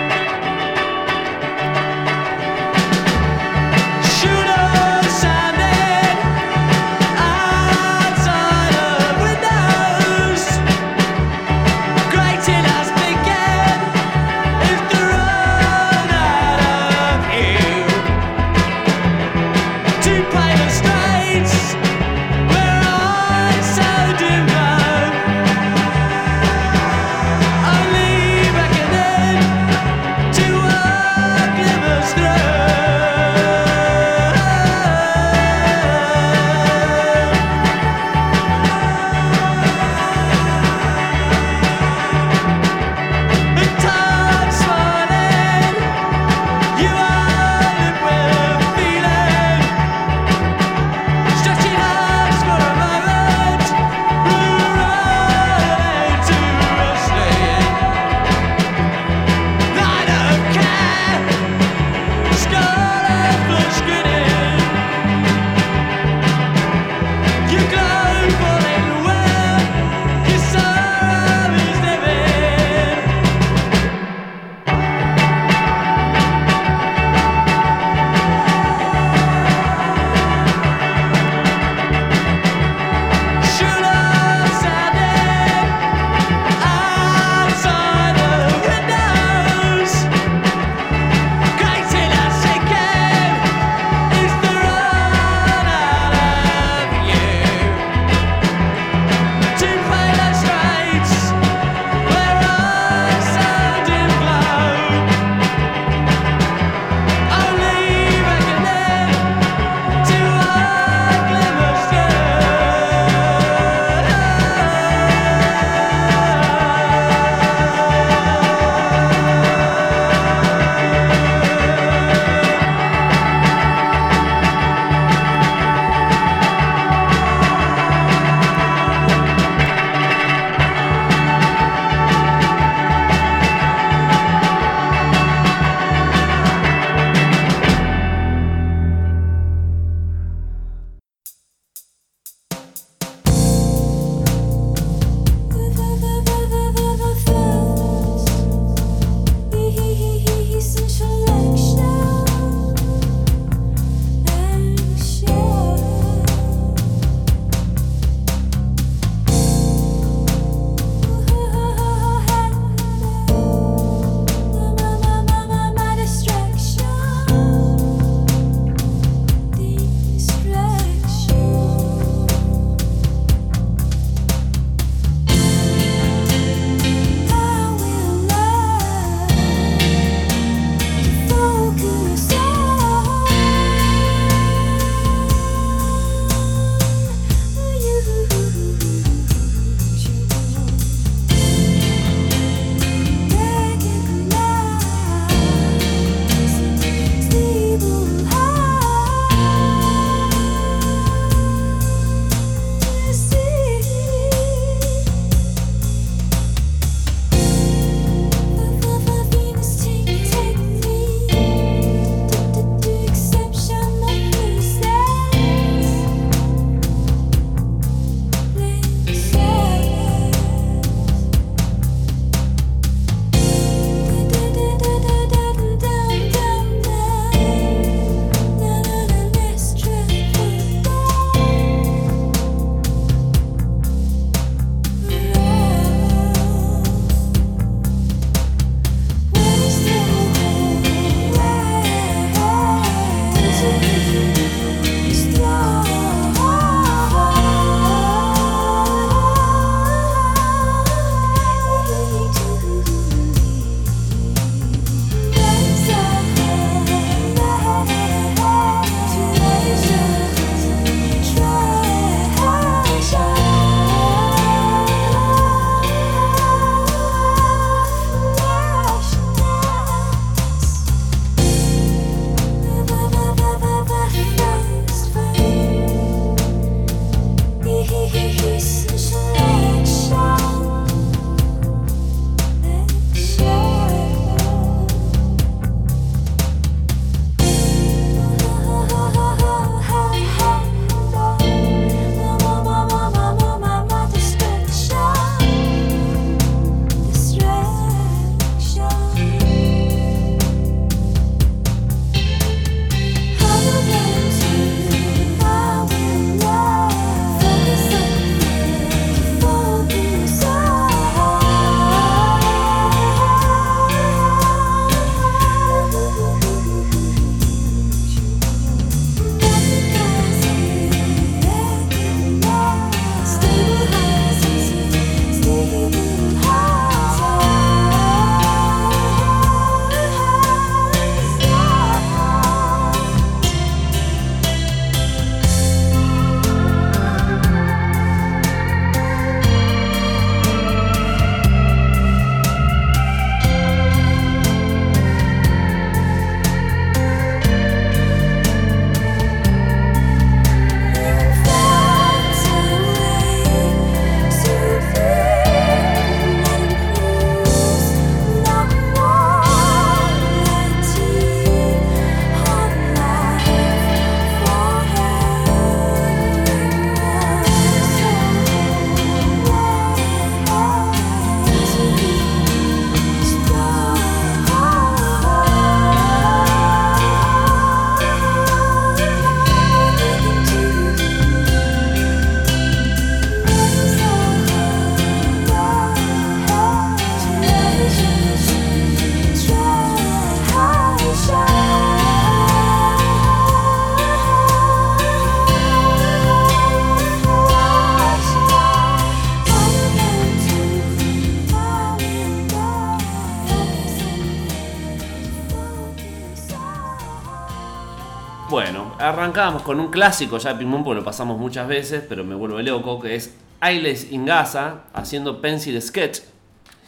Arrancábamos con un clásico ya de Pong, porque lo pasamos muchas veces, pero me vuelve loco, que es Ailes Ingasa haciendo Pencil Sketch.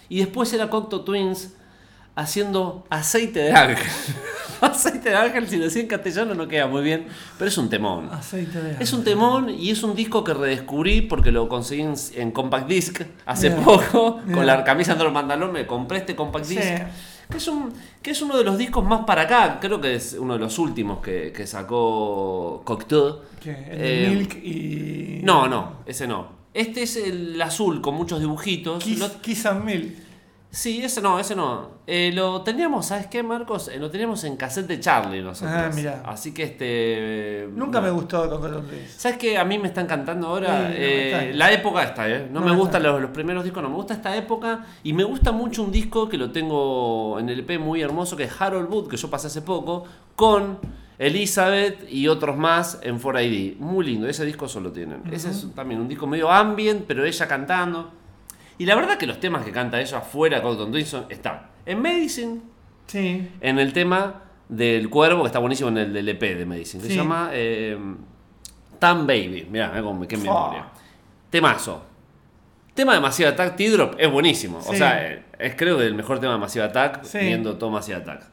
Y después era Cocteau Twins haciendo Aceite de Ángel. [LAUGHS] aceite de Ángel, si lo decía en castellano no queda muy bien, pero es un temón. Aceite de Es un temón y es un disco que redescubrí porque lo conseguí en, en Compact Disc hace poco. Con la camisa de los me compré este Compact Sí. Que es, un, que es uno de los discos más para acá. Creo que es uno de los últimos que, que sacó Cocteau. ¿Qué? El de Eh, Milk y. No, no, ese no. Este es el azul con muchos dibujitos. Kiss, Kiss and Milk. Sí, ese no, ese no. Eh, lo teníamos, ¿sabes qué, Marcos? Eh, lo teníamos en cassette de Charlie nosotros. Ah, mirá. Así que este. Nunca no. me gustó Twins. ¿Sabes qué? A mí me está encantando ahora Sí, no, Eh, está la época esta, ¿eh? No, No, me gustan los, los primeros discos, no me gusta esta época. Y me gusta mucho un disco que lo tengo en el EP muy hermoso, que es Harold Wood, que yo pasé hace poco, con Elizabeth y otros más en 4ID. Muy lindo, ese disco solo tienen. Ese es también un disco medio ambient, pero ella cantando. Y la verdad que los temas que canta ella fuera de Cotton Twinson están en Medicine, Sí. en el tema del cuervo, que está buenísimo en el del EP de Medicine, Sí. se llama eh, Tan Baby. Mirá, mirá cómo- qué memoria. Temazo. Tema de Massive Attack, T-Drop, es buenísimo. O sea, eh, es creo que el mejor tema de Massive Attack, viendo todo Massive Attack.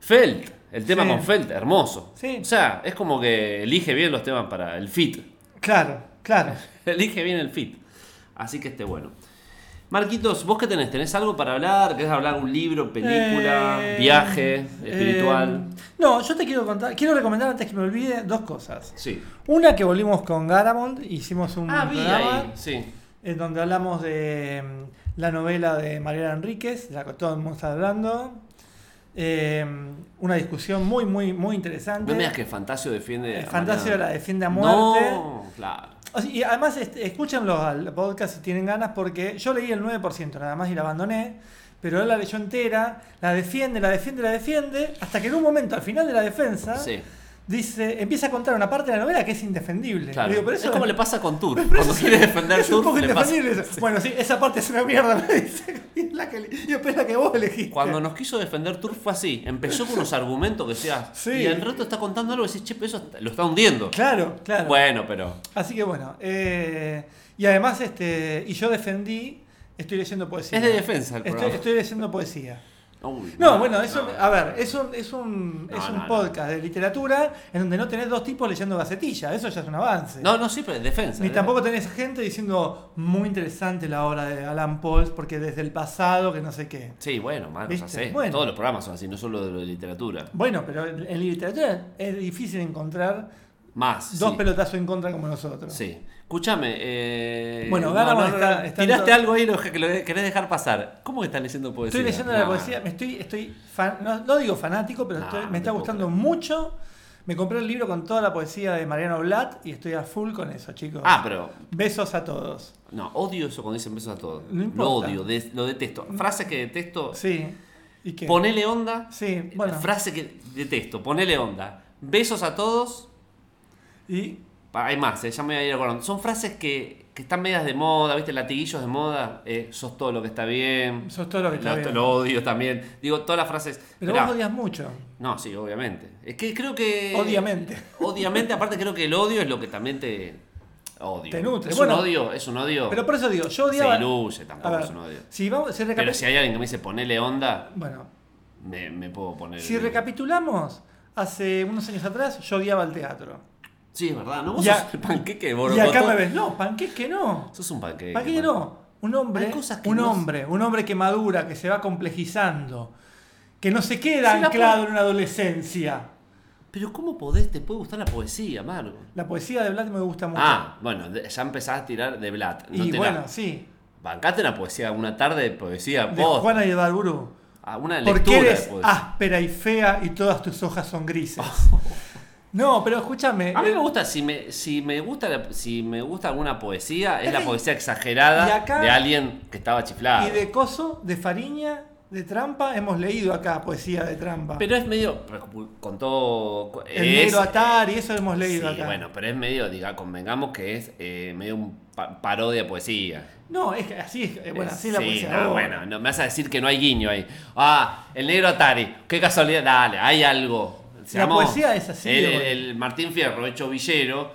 Felt, el tema con Felt, hermoso. Sí. O sea, es como que elige bien los temas para el fit. Claro, claro. [LAUGHS] Elige bien el fit. Así que esté bueno. Marquitos, ¿vos qué tenés? ¿Tenés algo para hablar? ¿Querés hablar un libro, película, Eh, viaje, espiritual? eh, no, yo te quiero contar, quiero recomendar antes que me olvide dos cosas. Sí. Una que volvimos con Garamond, hicimos un Ah, vi programa ahí, sí. en donde hablamos de mm, la novela de Mariana Enríquez, de la que todo el mundo está hablando. Eh, una discusión muy, muy, muy interesante. No me digas que Fantasio defiende. A Fantasio Mariana. la defiende a muerte. No, claro. Y además, este, escúchenlo al podcast si tienen ganas, porque yo leí el 9% nada más y la abandoné. Pero él la leyó entera, la defiende, la defiende, la defiende, hasta que en un momento, al final de la defensa, Sí, dice, empieza a contar una parte de la novela que es indefendible. claro. Digo, pero eso es como le pasa con [LAUGHS] pero Cuando quiere defender es un poco le pasa. Bueno, sí, esa parte es una mierda, me dice. Y [LAUGHS] es la que, y la que vos elegiste. Cuando nos quiso defender Tour fue así. Empezó con unos argumentos que decía. [LAUGHS] Sí. Y al rato está contando algo y decís, che, pero eso lo está hundiendo. Claro, claro. Bueno, pero. Así que bueno. eh, y además, este, y yo defendí, estoy leyendo poesía. Es de defensa el Estoy, estoy leyendo poesía. Uy, No, bueno, es un, no. a ver, es un, es un, No, es un podcast de literatura en donde no tenés dos tipos leyendo gacetilla, eso ya es un avance. No, no, sí, pero es defensa. Ni ¿eh? tampoco tenés gente diciendo muy interesante la obra de Alan Pauls porque desde el pasado que no sé qué. Sí, bueno, Marcos, hacé. Bueno. Todos los programas son así, no solo de lo de literatura. Bueno, pero en en literatura es difícil encontrar Más. dos sí. pelotazos en contra como nosotros. Sí. Escúchame. Eh... Bueno, está- está Tiraste todo- algo ahí lo que lo querés dejar pasar. ¿Cómo que estás leyendo poesía? Estoy leyendo la poesía, me estoy, estoy fan- no, digo fanático, pero estoy- me está gustando creer. mucho. Me compré el libro con toda la poesía de Mariano Blatt y estoy a full con eso, chicos. Ah, pero. Besos a todos. No, odio eso cuando dicen besos a todos. No lo odio, lo detesto. Frase que detesto. Sí. ¿Y qué? Ponele onda. Sí, bueno. Frase que detesto. Ponele onda. Besos a todos. Y Hay más, eh, ya me voy a ir acordando. Son frases que, que están medias de moda, ¿viste? Latiguillos de moda. eh, sos todo lo que está bien. sos todo lo que está Lo- bien. Lo odio también. Digo, todas las frases. Pero Mirá, vos odias mucho. No, sí, obviamente. Es que creo que. Obviamente. Obviamente, aparte creo que el odio es lo que también te. Odio. Te nutre. Es Bueno, un odio, es un odio. Pero por eso digo, yo se odiaba. diluye, A tampoco ver, es un odio. si vamos, si, recapi- Pero si hay alguien que me dice ponele onda, bueno, me, me puedo poner. si recapitulamos, hace unos años atrás yo odiaba el teatro. Sí, es verdad. No, vos Y a- sos el panqueque de Y acá me ves, no, panqueque no. Sos un panqueque. Panqueque man. no. Un hombre, Hay cosas que un no- hombre, un hombre que madura, que se va complejizando, que no se queda Sí, la anclado en una adolescencia. Pero ¿cómo podés? Te puede gustar la poesía, Margo. La poesía de Blatt me gusta mucho. Ah, bueno, de- ya empezás a tirar de Blatt. No y te bueno, la- sí. Bancate una poesía, una tarde de poesía. De. Juana y de. Ah, una Porque lectura de eres poesía. áspera y fea y todas tus hojas son grises. [LAUGHS] No, pero escúchame. A mí eh, me gusta, si me, si me gusta la- si me gusta alguna poesía, es la poesía exagerada Y acá- de alguien que estaba chiflado. Y de Coso, de Fariña, de Trampa, hemos leído acá poesía de Trampa. Pero es medio. Con todo. el es- negro Atari, eso hemos leído Sí, acá. bueno, pero es medio, diga, convengamos que es eh, medio un pa- parodia de poesía. No, es que así es, eh, bueno, así es la Sí, poesía. no, ahora. bueno, no me vas a decir que no hay guiño ahí. Ah, el negro Atari, qué casualidad, dale, hay algo. La poesía es así, El, boludo. el Martín Fierro hecho villero.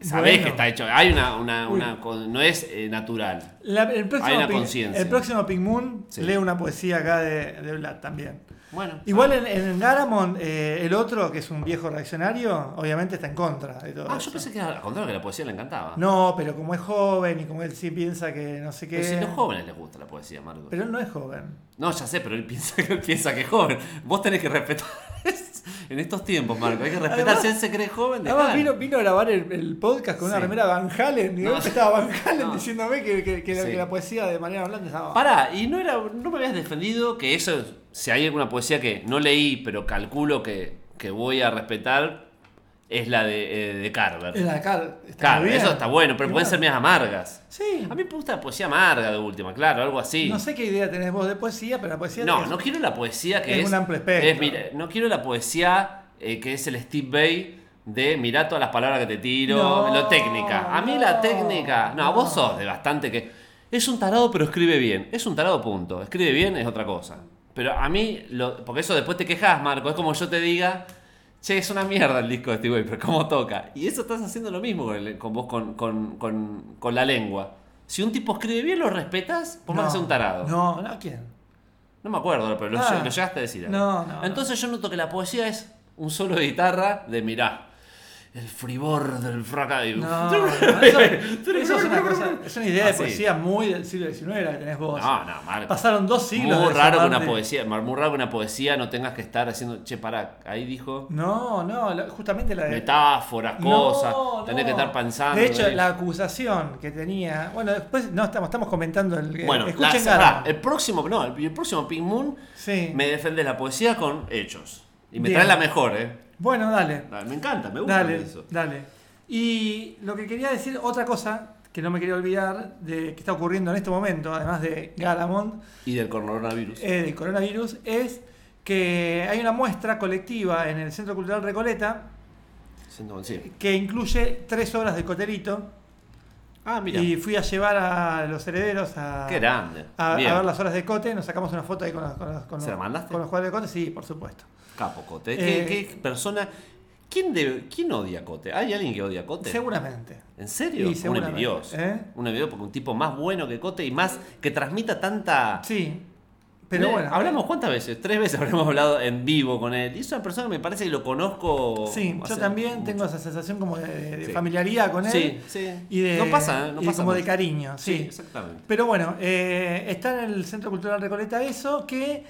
Sabés Bueno. que está hecho. Hay una. una, una no es eh, natural. La- el, próximo Hay una conciencia. el próximo Pink Moon Sí. lee una poesía acá de, de Vlad también. Bueno. Igual en, en Garamond, eh, el otro, que es un viejo reaccionario, obviamente está en contra de todo Ah, eso. yo pensé que era al contrario, que la poesía le encantaba. No, pero como es joven y como él sí piensa que no sé qué. Pero si los jóvenes les gusta la poesía, Marcos. Pero él no es joven. No, ya sé, pero él [LAUGHS] piensa que él piensa que es joven. Vos tenés que respetar. [LAUGHS] en estos tiempos, Marco, hay que respetar. Además- si él se cree joven, Además vino, vino a grabar el, el podcast con una Sí. remera Van Halen y No. estaba Van Halen No. diciéndome que, que- que la, Sí. que la poesía de Mariano Blanco estaba. Pará, y no era, no me habías defendido que eso, si hay alguna poesía que no leí, pero calculo que, que voy a respetar, es la de, eh, de Carver. En la Claro, muy bien. eso está bueno, pero pueden ser medias amargas. Sí. A mí me gusta la poesía amarga de última, claro, algo así. No sé qué idea tenés vos de poesía, pero la poesía. No, es- no quiero la poesía que es es. un amplio espectro. es, mira, no quiero la poesía eh, que es el Steve Bay de mirá todas las palabras que te tiro, No, lo técnica. A mí la no, técnica. No, no. vos sos de bastante que. Es un tarado, pero escribe bien. Es un tarado, punto. Escribe bien es otra cosa. Pero a mí, lo, porque eso después te quejas, Marco. Es como yo te diga, che, es una mierda el disco de Steve Bay, pero ¿cómo toca? Y eso estás haciendo lo mismo con, el- con vos, con, con- con- con la lengua. Si un tipo escribe bien, lo respetas, por más que sea un tarado. No, no, ¿quién? No me acuerdo, pero lo, Ah. lo llegaste a decir. No, no, Entonces yo noto que la poesía es un solo de guitarra de mirá. El fribor del fracaso. No, [LAUGHS] no, eso, eso es una cosa, es una idea de Ah, sí. poesía muy del siglo XIX la que tenés vos. No, no, Marco. Pasaron dos siglos. Muy de raro que una poesía, muy raro que una poesía no tengas que estar haciendo, che, pará, ahí dijo No, no, la- justamente la de. metáforas, cosas, no. tenés que estar pensando. De hecho, la acusación que tenía. Bueno, después no estamos, estamos comentando el. bueno, la- escuchen Garamond. el próximo, no, el, el próximo Pink Moon Sí. me defiende la poesía con hechos. Y me Bien. trae la mejor, eh. Bueno, dale. Me encanta, me gusta Dale, eso. dale. Y lo que quería decir, otra cosa que no me quería olvidar de que está ocurriendo en este momento, además de Garamond, Y del coronavirus. eh, del coronavirus, es que hay una muestra colectiva en el Centro Cultural Recoleta sí. que incluye tres obras de Coterito. Ah, mira. Y fui a llevar a los herederos a, Qué grande. a, ver las obras de Cote. Nos sacamos una foto ahí con los, con los, con ¿Se los- la mandaste? con los cuadros de Cote. Sí, por supuesto. Capo Cote. Eh, ¿Qué, qué persona? ¿Quién, debe- ¿Quién odia a Cote? ¿Hay alguien que odia a Cote? Seguramente. ¿En serio? Y un envidioso. ¿eh? Un envidioso porque un tipo más bueno que Cote y más que transmita tanta. Sí. Pero Ne- bueno. Hablamos cuántas veces? Tres veces [LAUGHS] habremos hablado en vivo con él. Y es una persona que me parece que lo conozco. Sí, yo también mucho. tengo esa sensación como de, de Sí. familiaridad con él. Sí, sí. Y de, no pasa, ¿eh? No y pasa como de cariño, sí. Sí, exactamente. Pero bueno, eh, está en el Centro Cultural Recoleta eso, que...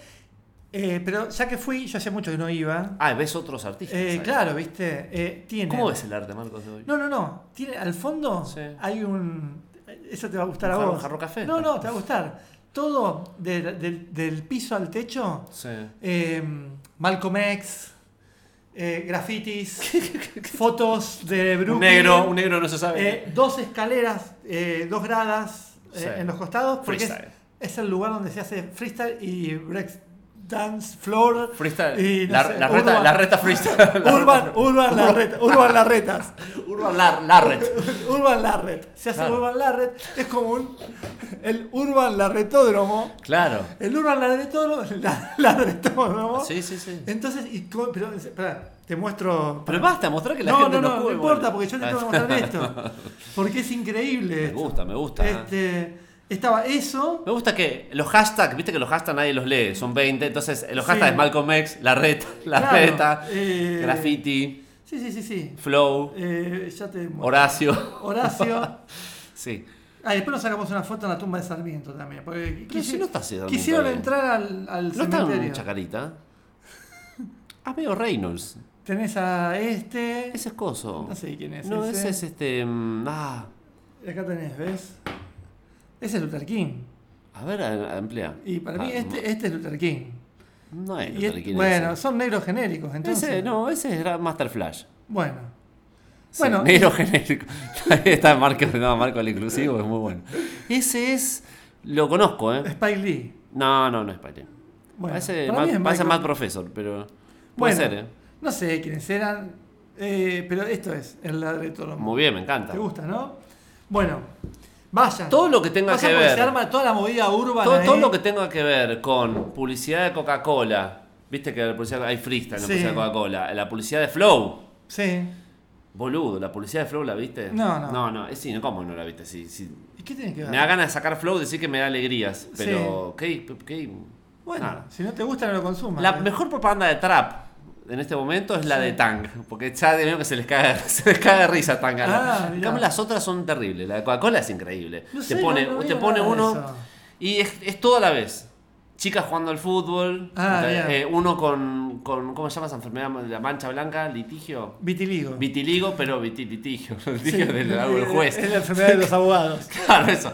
eh, pero ya que fui, yo hace mucho que no iba. Ah, ves otros artistas. Eh, claro, viste, eh, tiene... ¿Cómo ves el arte, Marcos, de hoy? No, no, no. Tiene, al fondo Sí. hay un... Eso te va a gustar a vos. jarro café. No, no, te va a gustar. Todo de- del- del piso al techo, Sí. eh, Malcolm X, eh, grafitis, [LAUGHS] fotos de Brooklyn. Un negro, un negro no se sabe. Eh, dos escaleras, eh, dos gradas Sí. en los costados, porque es, Freestyle. es el lugar donde se hace freestyle y break dance floor. Freestyle. y, no la, sé, la reta, urban- la reta freestyle. [LAUGHS] Urban, urban, Larreta, urban Larretas. Urban Lar- Larret. [LAUGHS] Urban Larret. Se hace Claro. Urban Larret. Es como un, el Urban Larretódromo. Claro. El Urban Larretódromo. la- Larretódromo. [LAUGHS] Sí, sí, sí. Entonces, y, pero, espera, te muestro. Pero basta, mostrar que la no, gente no, no, no cubre, importa, porque yo te tengo que mostrar esto. Porque es increíble. Me esto. gusta, me gusta. Este, estaba eso. Me gusta que los hashtags, viste que los hashtags nadie los lee, son 20, entonces los Sí. hashtags es Malcolm X, la reta, [LAUGHS] la Claro, reta, eh, graffiti, Sí, sí, sí, sí. flow, Eh, ya te. Horacio. Horacio. [LAUGHS] Sí. Ah, después nos sacamos una foto en la tumba de Sarmiento también. Porque Pero si no está quisieron entrar al, al ¿No está cementerio. en Chacarita? Ah, medio Reynolds. Tenés a este. Ese es coso. No sé quién es No, ese. ese es este. mm, Ah. Acá tenés, ¿ves? Ese es Luther King. A ver, a- a- emplea. Y para Ah, mí este, este es Luther King. No es Luther es- King bueno, ese. son negros genéricos, entonces. Ese, no, ese era Master Flash. Bueno. Sí, Bueno, negro genérico. [LAUGHS] Está Marco, no, Marco el inclusivo, es muy bueno. Ese es. Lo conozco, ¿eh? Spike Lee. No, no, no es Spike. Bueno, parece mí es parece Professor, pero. Puede Bueno, ser, ¿eh? No sé quiénes eran, eh, pero esto es el ladretoro. Muy bien, me encanta. ¿Te gusta, no? Bueno, vayan. Todo lo que tenga Vayan que ver. Se arma toda la movida urbana. Todo, lo que tenga que ver con publicidad de Coca-Cola Viste que la publicidad hay freestyle en la Sí. publicidad de Coca-Cola. La publicidad de Flow. Sí. Boludo, la publicidad de Flow la viste? No, no. No, no, es sí, ¿cómo no la viste? Sí, sí. ¿Y qué tiene que ver? Me da ganas de sacar Flow, decir que me da alegrías. Pero, ¿qué? qué? Bueno, Nada. si no te gusta, no lo consumas. La ¿eh? mejor propaganda de Trap en este momento es la Sí. de Tang. Porque ya de que se les caga, [LAUGHS] se les caga de risa Tang. Ah, las otras son terribles. La de Coca-Cola es increíble. No te sé, pone, no- te pone uno y es, es todo a la vez. Chicas jugando al fútbol. Ah, eh, uno con, con. ¿Cómo se llama esa enfermedad? La mancha blanca, litigio. Vitiligo. Vitiligo, pero viti- litigio. [LAUGHS] Sí, Litigio del, del juez. Es la enfermedad de los [LAUGHS] abogados. Claro, eso.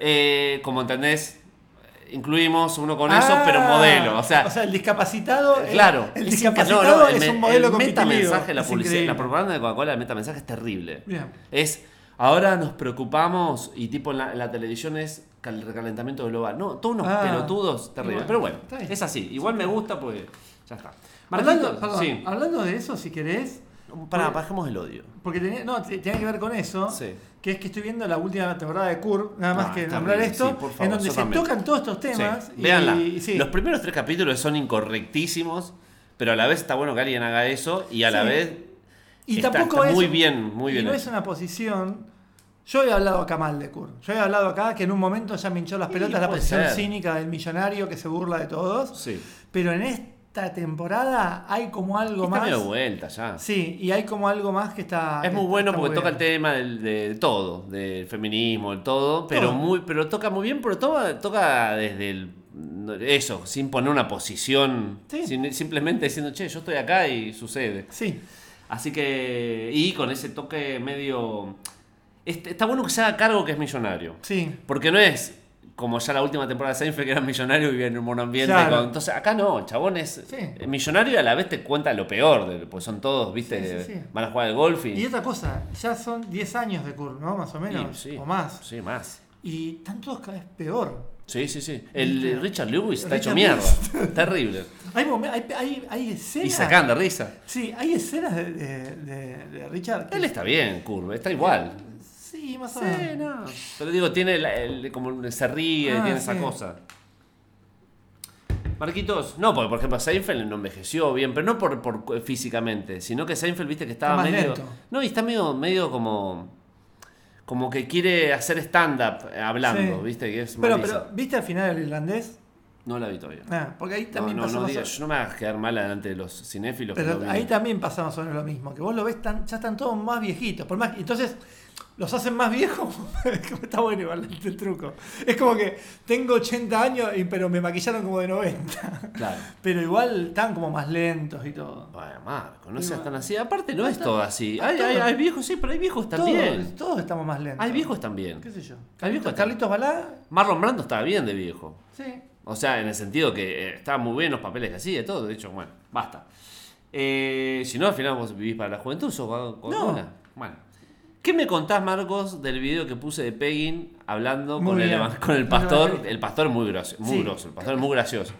Eh, como entendés, incluimos uno con eso, Ah, pero modelo. O sea, el discapacitado. el- claro. El, es discapacitado. No, no, es un modelo el metamensaje, la publicidad, la propaganda de Coca-Cola, el metamensaje es terrible. Bien. Es, ahora nos preocupamos y tipo en la, en la televisión es el recalentamiento global. No, todos unos Ah, pelotudos terribles. bueno, pero bueno, es así. Igual me gusta pues ya está. Hablando, Marquito, perdón, sí. hablando de eso, si querés, Para, porque- bajemos el odio. porque tenía, no, te- tiene que ver con eso, Sí. Que es que estoy viendo la última temporada de Kur, nada más Ah, que nombrar bien, esto, sí, favor, en donde se también. tocan todos estos temas. Sí, y- véanla. y sí. Los primeros tres capítulos son incorrectísimos, pero a la vez está bueno que alguien haga eso y a la vez Y está- tampoco está es muy bien, muy y bien no hecho. es una posición. Yo he hablado acá mal de Kur. Yo he hablado acá que en un momento ya me hinchó las pelotas la posición ser. cínica del millonario que se burla de todos. Sí. Pero en esta temporada hay como algo Está más. medio vuelta ya. Sí, y hay como algo más que está. Es muy está- bueno está porque muy toca el tema del, de todo, del feminismo, del todo, pero Todo. muy, pero toca muy bien, pero toca, toca desde el eso, sin poner una posición, Sí. sin- simplemente diciendo, che, yo estoy acá y sucede. Sí, Así que, y con ese toque medio... Este- Está bueno que se haga cargo que es millonario. sí. Porque no es como ya la última temporada de Seinfeld que era millonario y vivía en un monoambiente. Claro. con- entonces acá no, el chabón es Sí. millonario y a la vez te cuenta lo peor, de- pues son todos, viste, Sí, sí, sí. van a jugar al golf y... Y otra cosa, ya son 10 años de Kur, ¿no? Más o menos. O más. Sí, más. Y están todos cada vez peor. Sí, sí, sí. El. Richard Lewis está Richard hecho mierda. [LAUGHS] Terrible. Hay, hay, hay, hay escenas. Y sacan de risa. Sí, hay escenas de, de, Richard. Él está bien, Curve, está igual. Sí, más o Sí, menos. no. Pero digo, tiene la- el- como se ríe, Ah, tiene esa cosa. Marquitos, no, porque por ejemplo Seinfeld no envejeció bien, pero no por, por físicamente, sino que Seinfeld viste que estaba Está más medio. lento. No, y está medio, medio como. Como que quiere hacer stand-up eh, hablando, Sí. viste, que es Pero, malísimo. pero, ¿viste al final el irlandés? No la vi todavía. Ah, porque ahí No, también no, pasa no, diga, yo no me hagas quedar mal delante de los cinéfilos. que Pero no ahí también pasa más o menos lo mismo, que vos lo ves tan, ya están todos más viejitos, por más entonces los hacen más viejos, [LAUGHS] está bueno igual el truco. Es como que tengo 80 años y- pero me maquillaron como de 90. Claro. Pero igual están como más lentos y todo. Bueno, Marco, no seas tan así. Aparte, no No es está- todo así. Hay, hay, todo- hay viejos, sí, pero hay viejos también. Todos, todos estamos más lentos. Hay viejos también. ¿Qué sé yo? Hay viejos Carlitos, Balá, Marlon Brando estaba bien de viejo. sí. O sea, en el sentido que eh, estaban muy bien los papeles que hacía y todo. De hecho, bueno, basta. Eh, si no, al final vos vivís para la juventud, sos No. una. Bueno. ¿Qué me contás, Marcos, del video que puse de Pegging hablando Muy con el, bien. con el pastor? El pastor es muy gracioso, muy Sí. grosso, el pastor es muy gracioso.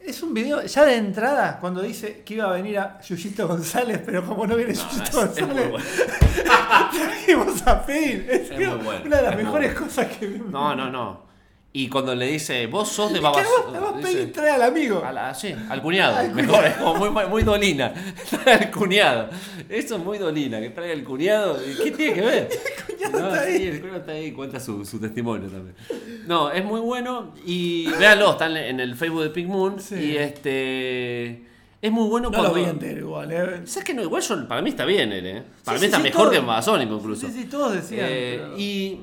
Es un video, ya de entrada, cuando dice que iba a venir a Yuyito González, pero como no viene No, Yuyito es, González, [LAUGHS] trajimos a Pein. Es, Es muy bueno, una de las mejores bueno. cosas que vimos. No, no, no. Y cuando le dice, vos sos de Y que babas. además, además dice- Pein trae al amigo. A la- sí, al cuñado. Al Mejor, es como muy, muy dolina. [LAUGHS] Trae al cuñado. Eso es muy dolina, que traiga el cuñado. ¿Qué tiene que ver? [LAUGHS] cuñado No, está sí, ahí. el cuñado está ahí y cuenta su, su testimonio también. No, es muy bueno. Y véanlo, está en, el Facebook de Pink Moon. Sí. Y este. Es muy bueno No cuando. lo vi entero igual. Eh. ¿Sabes que no? Igual yo, para mí está bien él, ¿eh? Para Sí, mí está mejor que en Babasónico incluso. Sí, sí, todos decían. Eh, pero- Y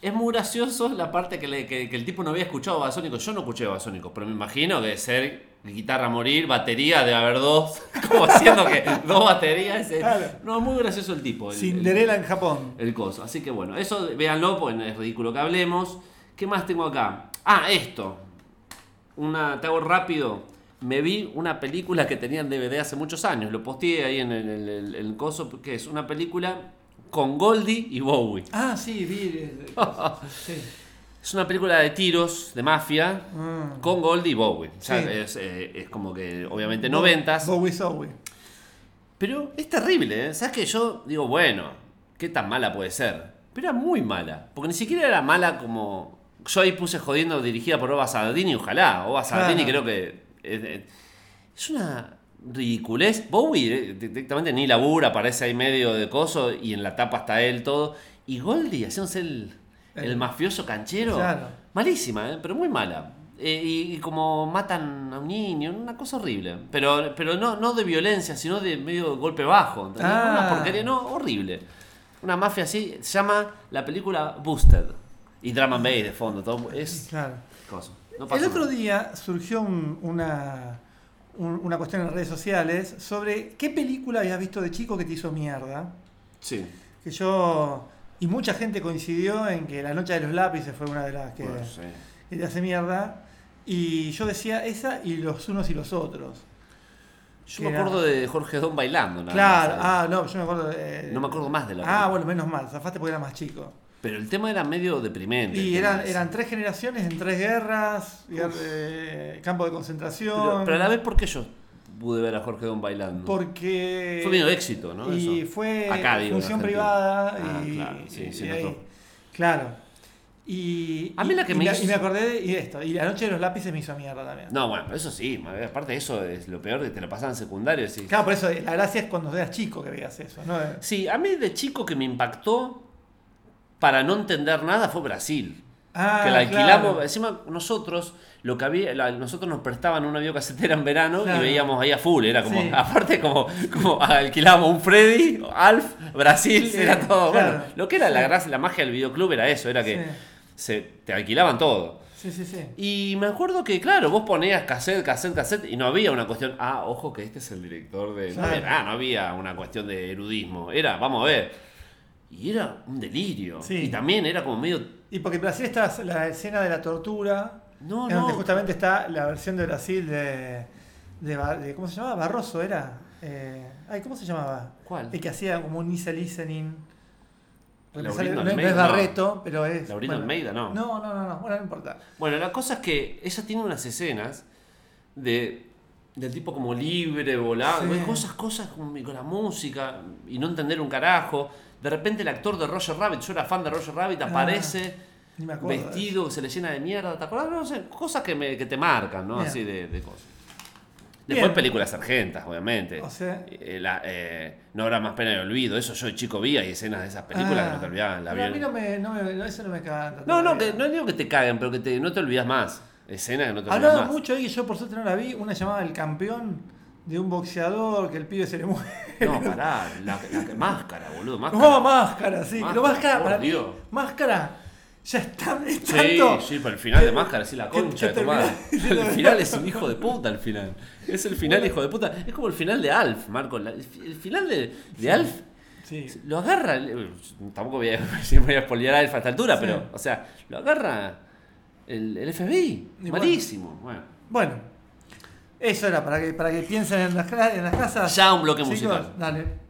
es muy gracioso la parte que, le- que- que el tipo no había escuchado Babasónico. Yo no escuché Babasónico, pero me imagino que ser guitarra a morir, batería de haber dos, [LAUGHS] como haciendo que dos baterías. eh. Claro. No, es muy gracioso el tipo. el- Cinderella en Japón. El, coso. Así que bueno, eso véanlo, pues es ridículo que hablemos. ¿Qué más tengo acá? Ah, esto. Una, te hago rápido. Me vi una película que tenía en DVD hace muchos años. Lo posteé ahí en el, el- el- el coso, que es una película con Goldie y Bowie. Ah, sí, vi. [LAUGHS] sí. Es una película de tiros, de mafia, Mm. con Goldie y Bowie. O sea, Sí. es, eh, es como que, obviamente, noventas. Bowie Zowie. Pero es terrible, ¿eh? ¿Sabes que Yo digo, bueno, ¿qué tan mala puede ser? Pero era muy mala. Porque ni siquiera era mala como. Yo ahí puse jodiendo dirigida por Oba Sardini, ojalá. Oba Sardini Claro. creo que. Es una ridiculez. Bowie eh, directamente ni labura, aparece ahí medio de coso y en la tapa está él todo. Y Goldie haciéndose el, el El- mafioso canchero. Claro. Malísima, ¿eh? pero muy mala. Eh, y, y como matan a un niño, una cosa horrible. Pero, pero no, no de violencia, sino de medio golpe bajo. Ah. Una porquería, no, horrible. Una mafia así, se llama la película Boosted. Y Drum and Bass de fondo, todo es Claro. cosa. No El otro nada. día surgió un- una, un- una cuestión en redes sociales sobre qué película habías visto de chico que te hizo mierda. Sí. Que yo. Y mucha gente coincidió en que La Noche de los Lápices fue una de las que, Bueno, sí. que te hace mierda. Y yo decía esa y los unos y los otros. Yo me era- acuerdo de Jorge Don bailando. nada claro, ah, no, yo me acuerdo de. No me acuerdo más de la Ah, película. bueno, menos mal, zafaste porque era más chico. Pero el tema era medio deprimente. Y eran, eran tres generaciones en tres guerras, guer- eh, campo de concentración. Pero, pero a la vez, ¿por qué yo pude ver a Jorge Don bailando? Porque. Fue medio éxito, ¿no? Y Eso. fue Acá, digo, función privada. Ah, y, claro, sí, sí, y ahí. Claro. Y, A mí la que y me hizo- y me acordé de y esto. Y la noche de los lápices me hizo mierda también. No, bueno, eso sí. Aparte eso, es lo peor que te lo pasan en secundario. Sí. Claro, por eso la gracia es cuando eras chico que veas eso. ¿no? sí, a mí de chico que me impactó para no entender nada fue Brasil. Ah, que la alquilamos, claro. encima nosotros, lo que había, la- nosotros nos prestaban una videocasetera en verano Claro. y veíamos ahí a full, era como, Sí. [LAUGHS] aparte como, como alquilábamos un Freddy, Alf, Brasil, Sí, era todo, claro. bueno, lo que era la gracia, la magia del videoclub era eso, era que se, te alquilaban todo. Sí, sí, sí. Y me acuerdo que, claro, vos ponías cassette, cassette, cassette y no había una cuestión, ah, ojo que este es el director de... No ah, no había una cuestión de erudismo, era, vamos a ver. Y era un delirio. Sí. Y también era como medio... Y porque en Brasil está la escena de la tortura. No, en donde no. justamente está la versión de Brasil de. de, de- ¿Cómo se llamaba? Barroso era. Eh, ay, ¿cómo se llamaba? ¿Cuál? El que hacía como un Easy Listening. Sale- no, es- Almeida, es no. Barreto, pero es. Laurindo Almeida, no. No, no, no, no, bueno, no importa. Bueno, la cosa es que ella tiene unas escenas de del tipo como libre, volado, Sí. cosas, cosas con, con la música y no entender un carajo. De repente el actor de Roger Rabbit, yo era fan de Roger Rabbit, Ah, aparece me de vestido, que se le llena de mierda, ¿te acuerdas? No sé, cosas que, me, que te marcan, ¿no? Bien. Así de, de cosas. Después Bien. películas argentas, obviamente. O sea. Eh, la, eh, no habrá más pena de olvido. Eso yo de chico vi, hay escenas de esas películas ah, que no te olvidas. La pero a mí no me, no me, no, eso no me. No, no, que, no digo que te caguen, pero que te, no te olvidas más. Escena que no te olvidas Hablaba más. mucho ahí yo por suerte no la vi, una llamada El Campeón de un boxeador que el pibe se le muere. No, pará, la, la- máscara, boludo, máscara. No, máscara, sí. Máscara, pero máscara, para mí, máscara ya está. Es Sí, tanto. sí, pero el final de máscara, sí, la concha que de tu madre. [LAUGHS] El final es un hijo de puta, el final. Es el final, hijo de puta. Es como el final de Alf, Marco. el final de, de Alf Sí. lo agarra. Tampoco voy a, [LAUGHS] voy a spoilear a Alf a esta altura, Sí. pero, o sea, lo agarra el, el FBI. Y. Malísimo. Bueno. Bueno, eso era para que, para que piensen en las, cla- en las casas. Ya un bloque Chicos, musical. Dale.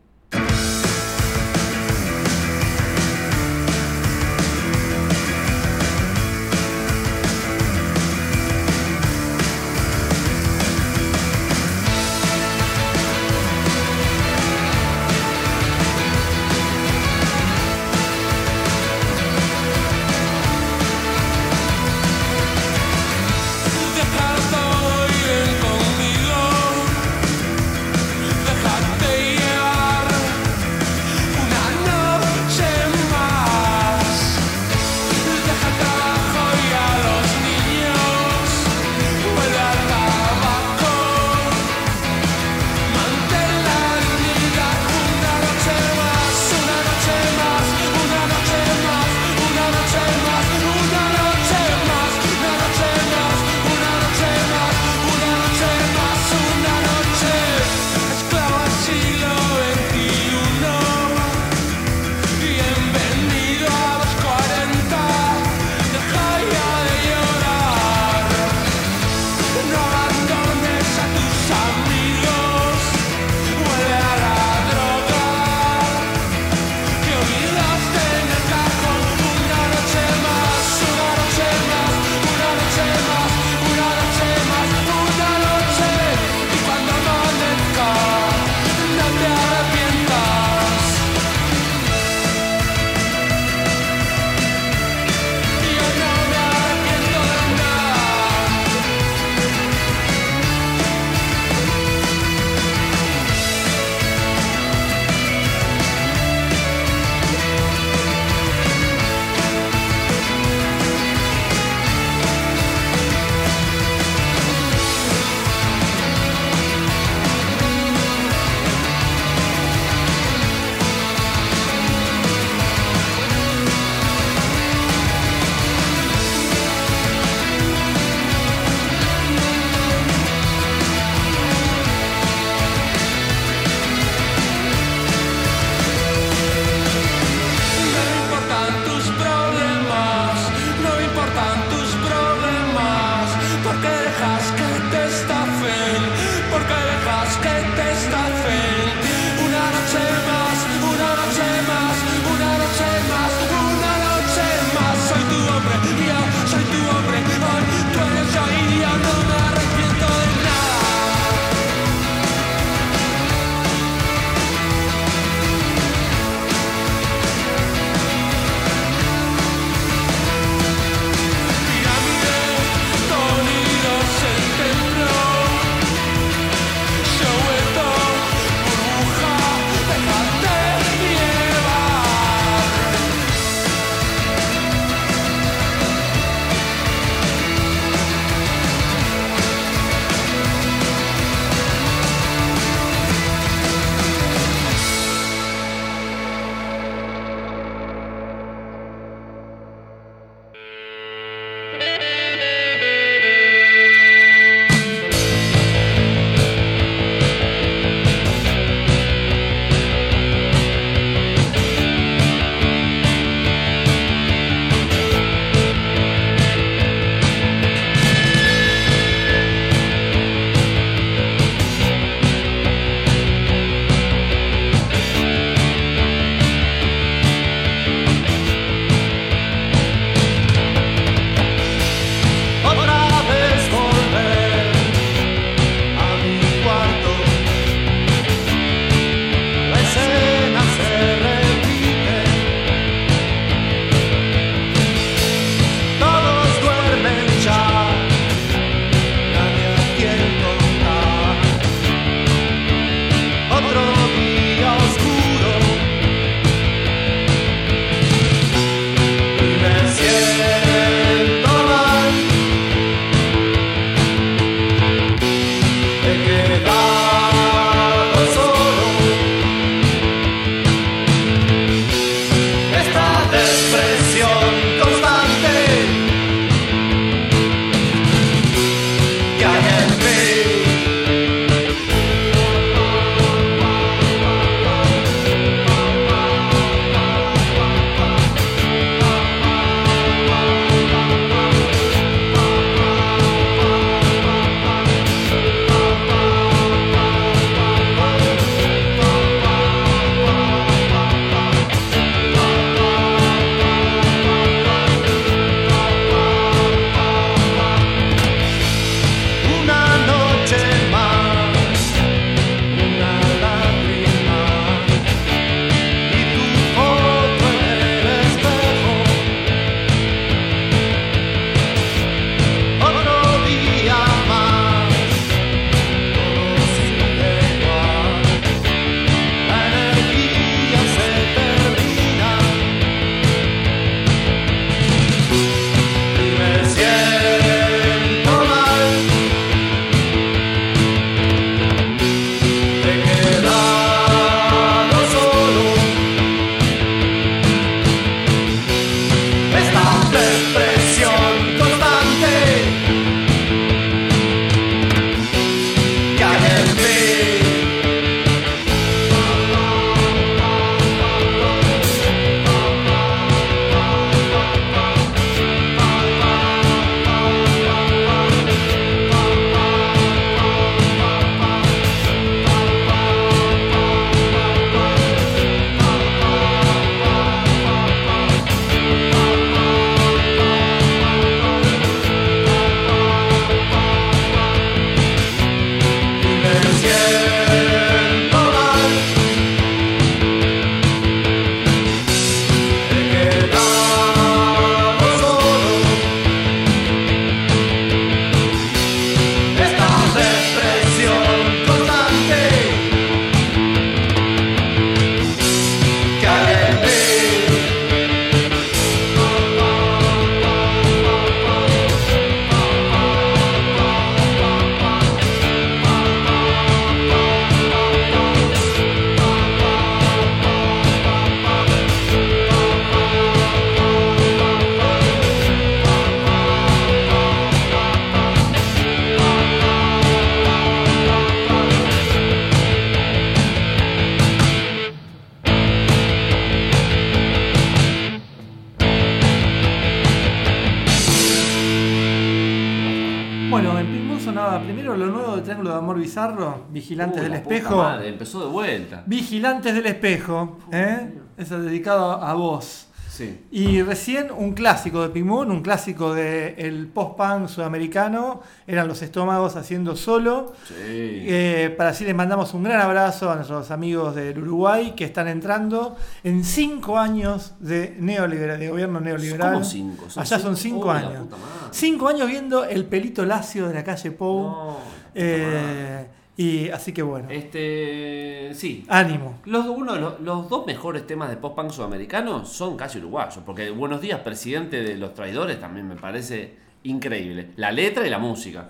Vigilantes del Espejo. madre, empezó de vuelta. Vigilantes del Espejo, ¿eh? Eso dedicado a vos. Sí. Y recién un clásico de Pink Moon, un clásico del post-punk sudamericano, eran los estómagos haciendo solo. Sí. Eh, para así les mandamos un gran abrazo a nuestros amigos del Uruguay que están entrando en cinco años de, neoliberal, de gobierno neoliberal. ¿Cómo cinco? Son Allá son cinco. cinco Uy, la años. Cinco años viendo el pelito lacio de la calle Pou. No, Eh, y así que bueno, Este. Sí. ánimo. Los, uno de los, los dos mejores temas de post-punk sudamericanos son casi uruguayos. Porque Buenos Días, presidente de los traidores, también me parece increíble. La letra y la música.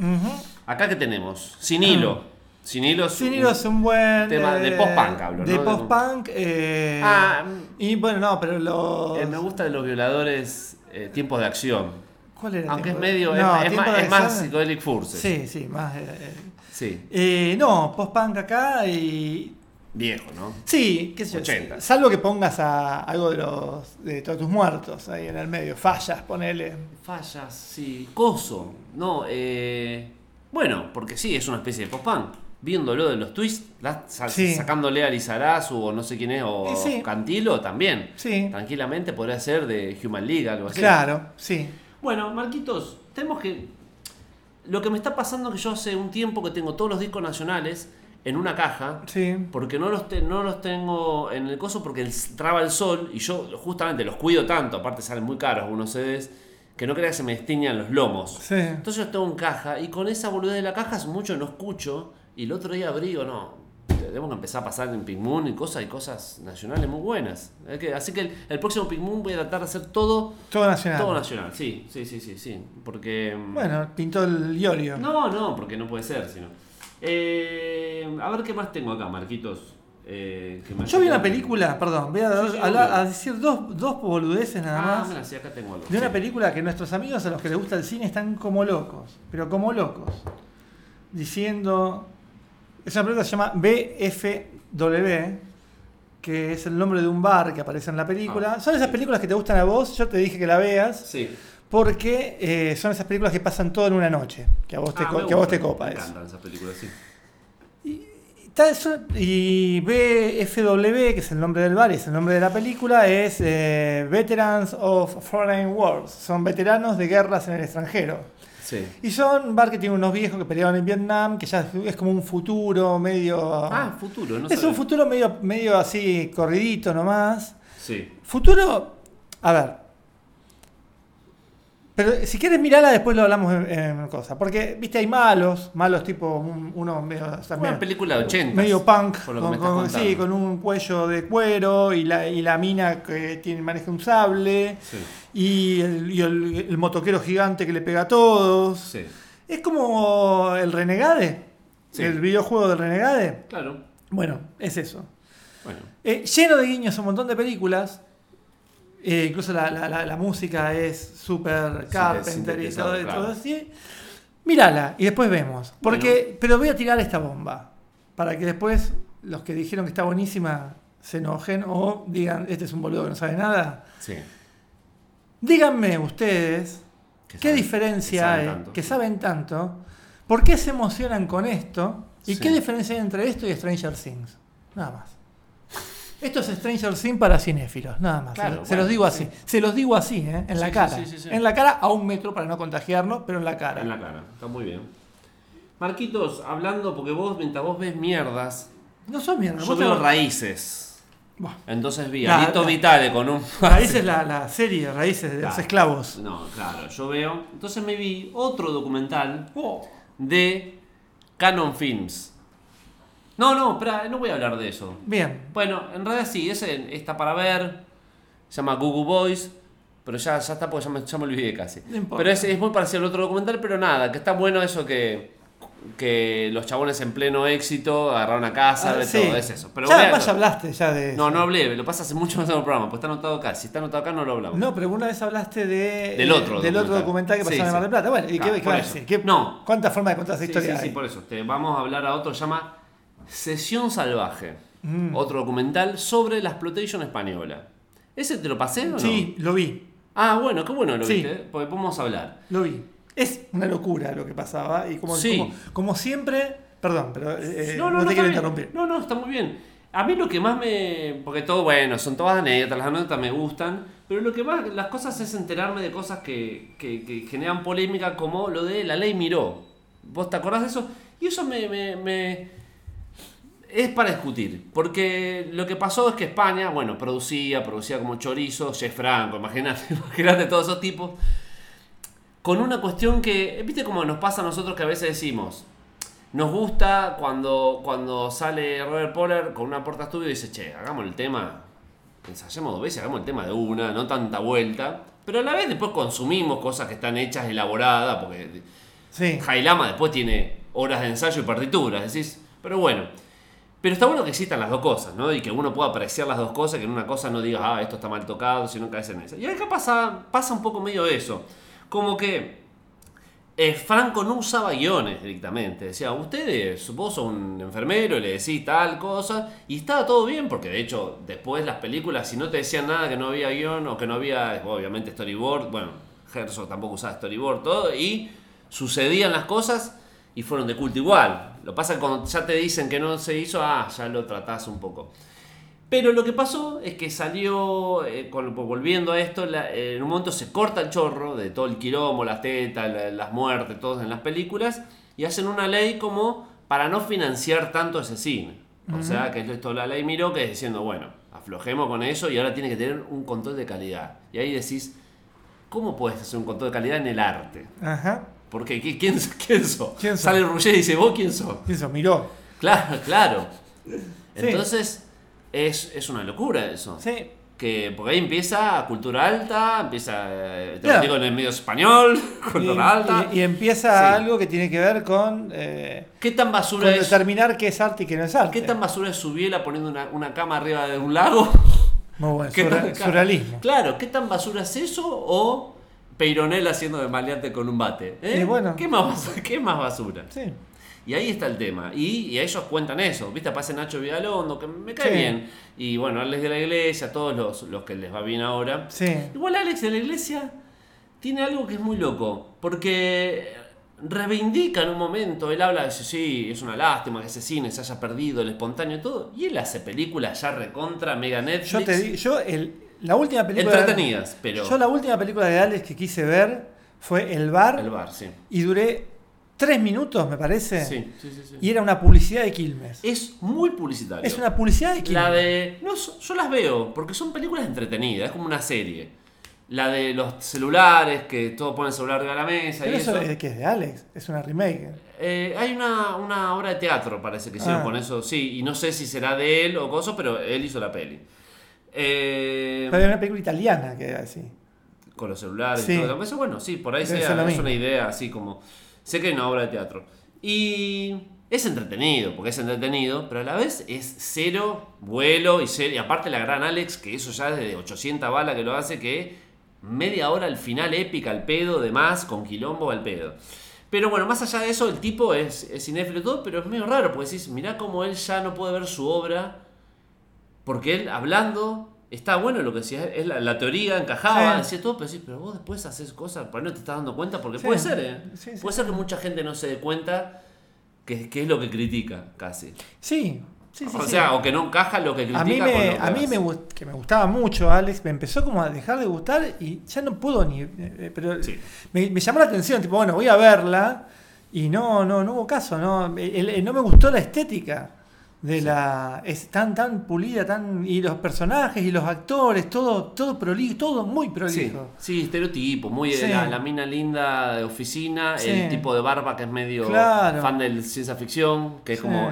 Acá que tenemos, Sin Hilo. Sin Hilo es Sin un- Hilo es un buen. tema de eh, post-punk hablo, De ¿no? post-punk. eh, Ah, y bueno, no, pero los. eh, me gusta de los violadores, eh, tiempos de acción. ¿Cuál era? Aunque es medio. es No, más- es, más, es Furces. Sí, sí, más. Sí. Eh, no, post-punk acá y. Viejo, ¿no? Sí, qué sé yo. 80. Salvo que pongas a algo de los de todos tus muertos ahí en el medio. Fallas, ponele. Fallas, sí. Coso. No, eh. Bueno, porque sí, es una especie de post-punk. Viéndolo de los twists, la- sa- Sí. sacándole a Lizarazu o no sé quién es, o sí. Cantilo también. Sí. Tranquilamente podría ser de Human League, algo así. Claro, sí. Bueno, Marquitos, tenemos que. Lo que me está pasando es que yo hace un tiempo que tengo todos los discos nacionales en una caja. Sí. Porque no los, te- no los tengo en el coso porque el- traba el sol y yo justamente los cuido tanto, aparte salen muy caros algunos CDs, que no crea que se me destiñan los lomos. Sí. Entonces los tengo en caja y con esa boludez de la caja hace mucho no escucho y el otro día abrí o no. Tenemos que empezar a pasar en Pink Moon y cosas y cosas nacionales muy buenas. Así que el, el próximo Pink Moon voy a tratar de hacer todo, Todo nacional. todo nacional. Sí, sí, sí, sí, sí. Porque. mm, Bueno, pintó el Iorio. no, no, porque no puede ser, sino. Eh, a ver qué más tengo acá, Marquitos. Eh, que Yo vi una película, perdón, voy a, Sí, sí, hablar- obvio. a decir dos, dos boludeces nada Ah, más. mira, sí, acá tengo algo. De una película que nuestros amigos a los que les gusta el cine están como locos, pero como locos. Diciendo. Es una película que se llama BFW, que es el nombre de un bar que aparece en la película. Ah, son esas películas que te gustan a vos, yo te dije que la veas, Sí. porque eh, son esas películas que pasan todo en una noche, que a vos te, Ah, co- que a vos te copa Me eso. encantan esas películas, sí. Y BFW, que es el nombre del bar y es el nombre de la película, es eh, Veterans of Foreign Wars. Son veteranos de guerras en el extranjero. Sí. Y son bar que tiene unos viejos que peleaban en Vietnam, que ya es como un futuro medio. Ah, futuro, no es sabía. un futuro medio, medio así corridito nomás. Sí. Futuro. A ver. Pero si quieres mirarla, después lo hablamos en, en cosa. Porque, viste, hay malos, malos tipo un- uno medio. Una película de 80. Medio punk, Por lo que con, me estás con- contando. sí, con un cuello de cuero y la, y la mina que tiene, maneja un sable Sí. y, el, y el- el motoquero gigante que le pega a todos. Sí. Es como el Renegade, Sí. el videojuego del Renegade. Claro. Bueno, es eso. Bueno. Eh, lleno de guiños un montón de películas. Eh, incluso la, la- la- la música es super Carpenter y todo, claro. todo así. Mírala y después vemos. Porque, pero voy a tirar esta bomba. Para que después los que dijeron que está buenísima se enojen o digan, este es un boludo que no sabe nada. Sí. Díganme ustedes qué saben- diferencia que hay, tanto. que saben tanto, por qué se emocionan con esto y Sí. qué diferencia hay entre esto y Stranger Things. Nada más. Esto es Stranger Things para cinéfilos, nada más. Claro, se, los digo sí. así. Se los digo así, ¿eh? en Sí, la cara. sí. En la cara a un metro para no contagiarnos, pero en la cara. En la cara. Está muy bien. Marquitos, hablando, porque vos, mientras vos ves mierdas, No son mierda. yo veo te- raíces. Entonces vi a Lito Vitale con un. [LAUGHS] Raíces es la, la serie, Raíces de los esclavos. No, claro, yo veo. Entonces me vi otro documental Oh, de Canon Films. No, no, espera, no voy a hablar de eso. bien. Bueno, en realidad sí, ese está para ver. Se llama Google Boys. Pero ya, ya está porque ya me, ya me olvidé casi. No importa. pero es, es muy parecido al otro documental, pero nada, que está bueno eso que, que los chabones en pleno éxito agarraron a casa, Ah, de sí. todo, es eso. Pero ya, además ya hablaste ya de no, eso. no hablé, lo pasa hace mucho más en el programa, pues está anotado acá. Si está anotado acá, no lo hablamos. No, pero una vez hablaste de, Del otro del otro documental. documental que Sí, pasaba en sí. Mar del Plata. Bueno, ¿y qué, qué No. ¿Cuántas formas de contar esa Sí, historia sí, sí, hay? por eso. Te vamos a hablar a otro, se llama Sesión Salvaje. Mm. Otro documental sobre la exploitation española. ¿Ese te lo pasé o no? Sí, lo vi, Ah, bueno, qué bueno lo Sí. viste, porque podemos hablar. lo vi. Es una locura lo que pasaba y como, Sí. como, como siempre, perdón, pero eh, no, no, te está quiero interrumpir. No, no, está muy bien. A mí lo que más me. Porque todo, bueno, son todas anécdotas, las anécdotas me gustan. Pero lo que más. Las cosas es enterarme de cosas que, que- que generan polémica, como lo de la ley Miró. ¿Vos te acordás de eso? Y eso me. me- me- es para discutir. Porque lo que pasó es que España, bueno, producía, producía como chorizo, Jeff Franco, imagínate, [LAUGHS] imagínate todos esos tipos. Con una cuestión que. ¿Viste cómo nos pasa a nosotros que a veces decimos? Nos gusta cuando, cuando sale Robert Poller con una puerta estudio y dice, che, hagamos el tema, ensayemos dos veces, hagamos el tema de una, no tanta vuelta. Pero a la vez después consumimos cosas que están hechas, elaboradas, porque Sí, Jailama después tiene horas de ensayo y partituras, decís, pero bueno. Pero está bueno que existan las dos cosas, ¿no? Y que uno pueda apreciar las dos cosas, que en una cosa no digas, ah, esto está mal tocado, sino que caes en esa. Y acá pasa, pasa un poco medio eso. como que eh, Franco no usaba guiones directamente. Decía, ustedes, vos sos un enfermero y le decís tal cosa. Y estaba todo bien, porque de hecho, después las películas, si no te decían nada que no había guion o que no había, obviamente, storyboard. Bueno, Herzog tampoco usaba storyboard, todo. Y sucedían las cosas y fueron de culto igual. Lo pasa que cuando ya te dicen que no se hizo, ah, ya lo tratás un poco. Pero lo que pasó es que salió, eh, con- volviendo a esto, la- eh, en un momento se corta el chorro de todo el quilombo, las tetas, la- las muertes, todos en las películas, y hacen una ley como para no financiar tanto ese cine. O sea, que es esto la ley Miró, que es diciendo, bueno, aflojemos con eso y ahora tiene que tener un control de calidad. Y ahí decís, ¿cómo puedes hacer un control de calidad en el arte? Ajá. Porque ¿qui- ¿quién, quién sos? ¿Quién sos? Sale Ruggeri y dice, ¿vos quién sos? Eso, miró. Claro, claro. Sí. Entonces, es, es una locura eso. Sí. Que, porque ahí empieza cultura alta, empieza, eh, te Claro. lo digo en el medio español, [LAUGHS] Y, cultura alta. y- y empieza Sí. algo que tiene que ver con, eh, ¿Qué tan con basura es? determinar qué es arte y qué no es arte. ¿Qué tan basura es Subiela poniendo una, una cama arriba de un lago? Muy bueno, [LAUGHS] ¿Qué surra- tan- surrealismo. Claro, ¿qué tan basura es eso o Peironel haciendo de maleante con un bate? ¿eh? Y bueno. ¿Qué, más, bas- ¿Qué más basura? Sí. Y ahí está el tema. Y, y ellos cuentan eso. ¿Viste? Aparece Nacho Vigalondo, que me cae Sí. bien. Y bueno, Alex de la Iglesia, todos los, los que les va bien ahora. Sí. Igual Alex de la Iglesia tiene algo que es muy loco. Porque reivindica en un momento. Él habla de sí, es una lástima que ese cine se haya perdido, el espontáneo y todo. Y él hace películas ya recontra, mega Netflix. Yo te digo, yo el, la última película. Entretenidas, pero. Yo la última película de Alex que quise ver fue El Bar El bar, sí. y duré tres minutos, me parece. Sí, sí, sí. sí. Y era una publicidad de Quilmes. Es muy publicitario. Es una publicidad de Quilmes. La de. No, yo las veo, porque son películas entretenidas, es como una serie. La de los celulares, que todos ponen el celular de la mesa Pero y eso eso. es que es de Alex, es una remake. Eh, hay una, una obra de teatro, parece que hicieron Ah. con eso, sí, y no sé si será de él o cosa, pero él hizo la peli. Eh, Pero hay una película italiana que era así. con los celulares Sí. y todo eso. Bueno, sí, por ahí sea, es mismo. una idea así como. Sé que hay una obra de teatro. Y es entretenido, porque es entretenido, pero a la vez es cero vuelo y, cero, y aparte la gran Alex, que eso ya desde 800 balas que lo hace, que media hora al final épica al pedo, de más, con quilombo al pedo. Pero bueno, más allá de eso, el tipo es, es cinéfilo y todo, pero es medio raro, porque decís, mirá cómo él ya no puede ver su obra, porque él hablando, está bueno lo que decía, es la, la teoría encajaba, Sí. decía todo, pero sí, pero vos después haces cosas, ahí no te estás dando cuenta, porque Sí. puede ser, ¿eh? Sí, puede ser que mucha gente no se dé cuenta que, que es lo que critica, casi. Sí, sí, sí. o sí. sea, o que no encaja lo que critica a mí, con lo me, que a mí me, que me gustaba mucho Alex, me empezó como a dejar de gustar y ya no puedo ni... eh, Pero Sí. me, me llamó la atención, tipo, bueno, voy a verla y no, no, no hubo caso, no, El- el- no me gustó la estética de la... Es tan, tan pulida, tan... Y los personajes y los actores, todo, todo prolijo, todo muy Sí, prolijo. sí, estereotipo, muy Sí. la, la mina linda de oficina, Sí. el tipo de barba que es medio Claro. fan del ciencia ficción, que es Sí. como...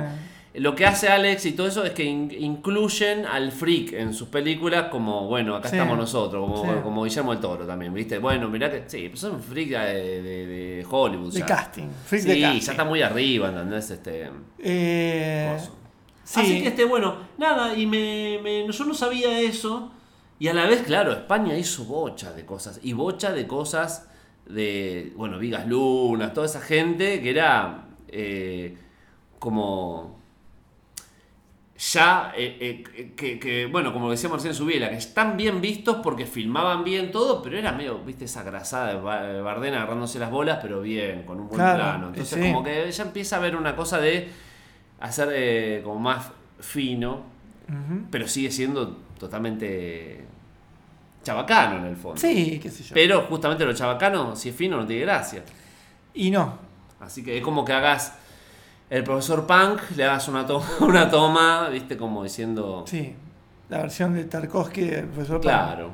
Lo que hace Alex y todo eso es que in- incluyen al freak en sus películas como, bueno, acá Sí. estamos nosotros, como, Sí. como Guillermo del Toro también, ¿viste? Bueno, mirá que... Sí, pues son freak de, de- de Hollywood. De ya. casting, freak sí, de casting. ya está muy arriba, ¿entendés? Este, Eh. Sí. Así que, este, bueno, nada, y me, me- yo no sabía eso. Y a la vez, claro, España hizo bocha de cosas. Y bocha de cosas de, bueno, Vigas Lunas, toda esa gente que era eh, como ya, eh, eh, que, que, bueno, como decía Marcelo Subiela, que están bien vistos porque filmaban bien todo, pero era medio, viste, esa grasada de Ba- de Bardena agarrándose las bolas, pero bien, con un buen Claro, plano. Entonces, sí. como que ya empieza a haber una cosa de hacer eh, como más fino, pero sigue siendo totalmente chabacano en el fondo. Sí, qué sé yo. Pero justamente lo chabacano, si es fino, no tiene gracia. Y no. Así que es como que hagas el profesor Punk, le hagas una toma, [LAUGHS] una toma viste, como diciendo. Sí. La versión de Tarkovsky del profesor Pan. Claro.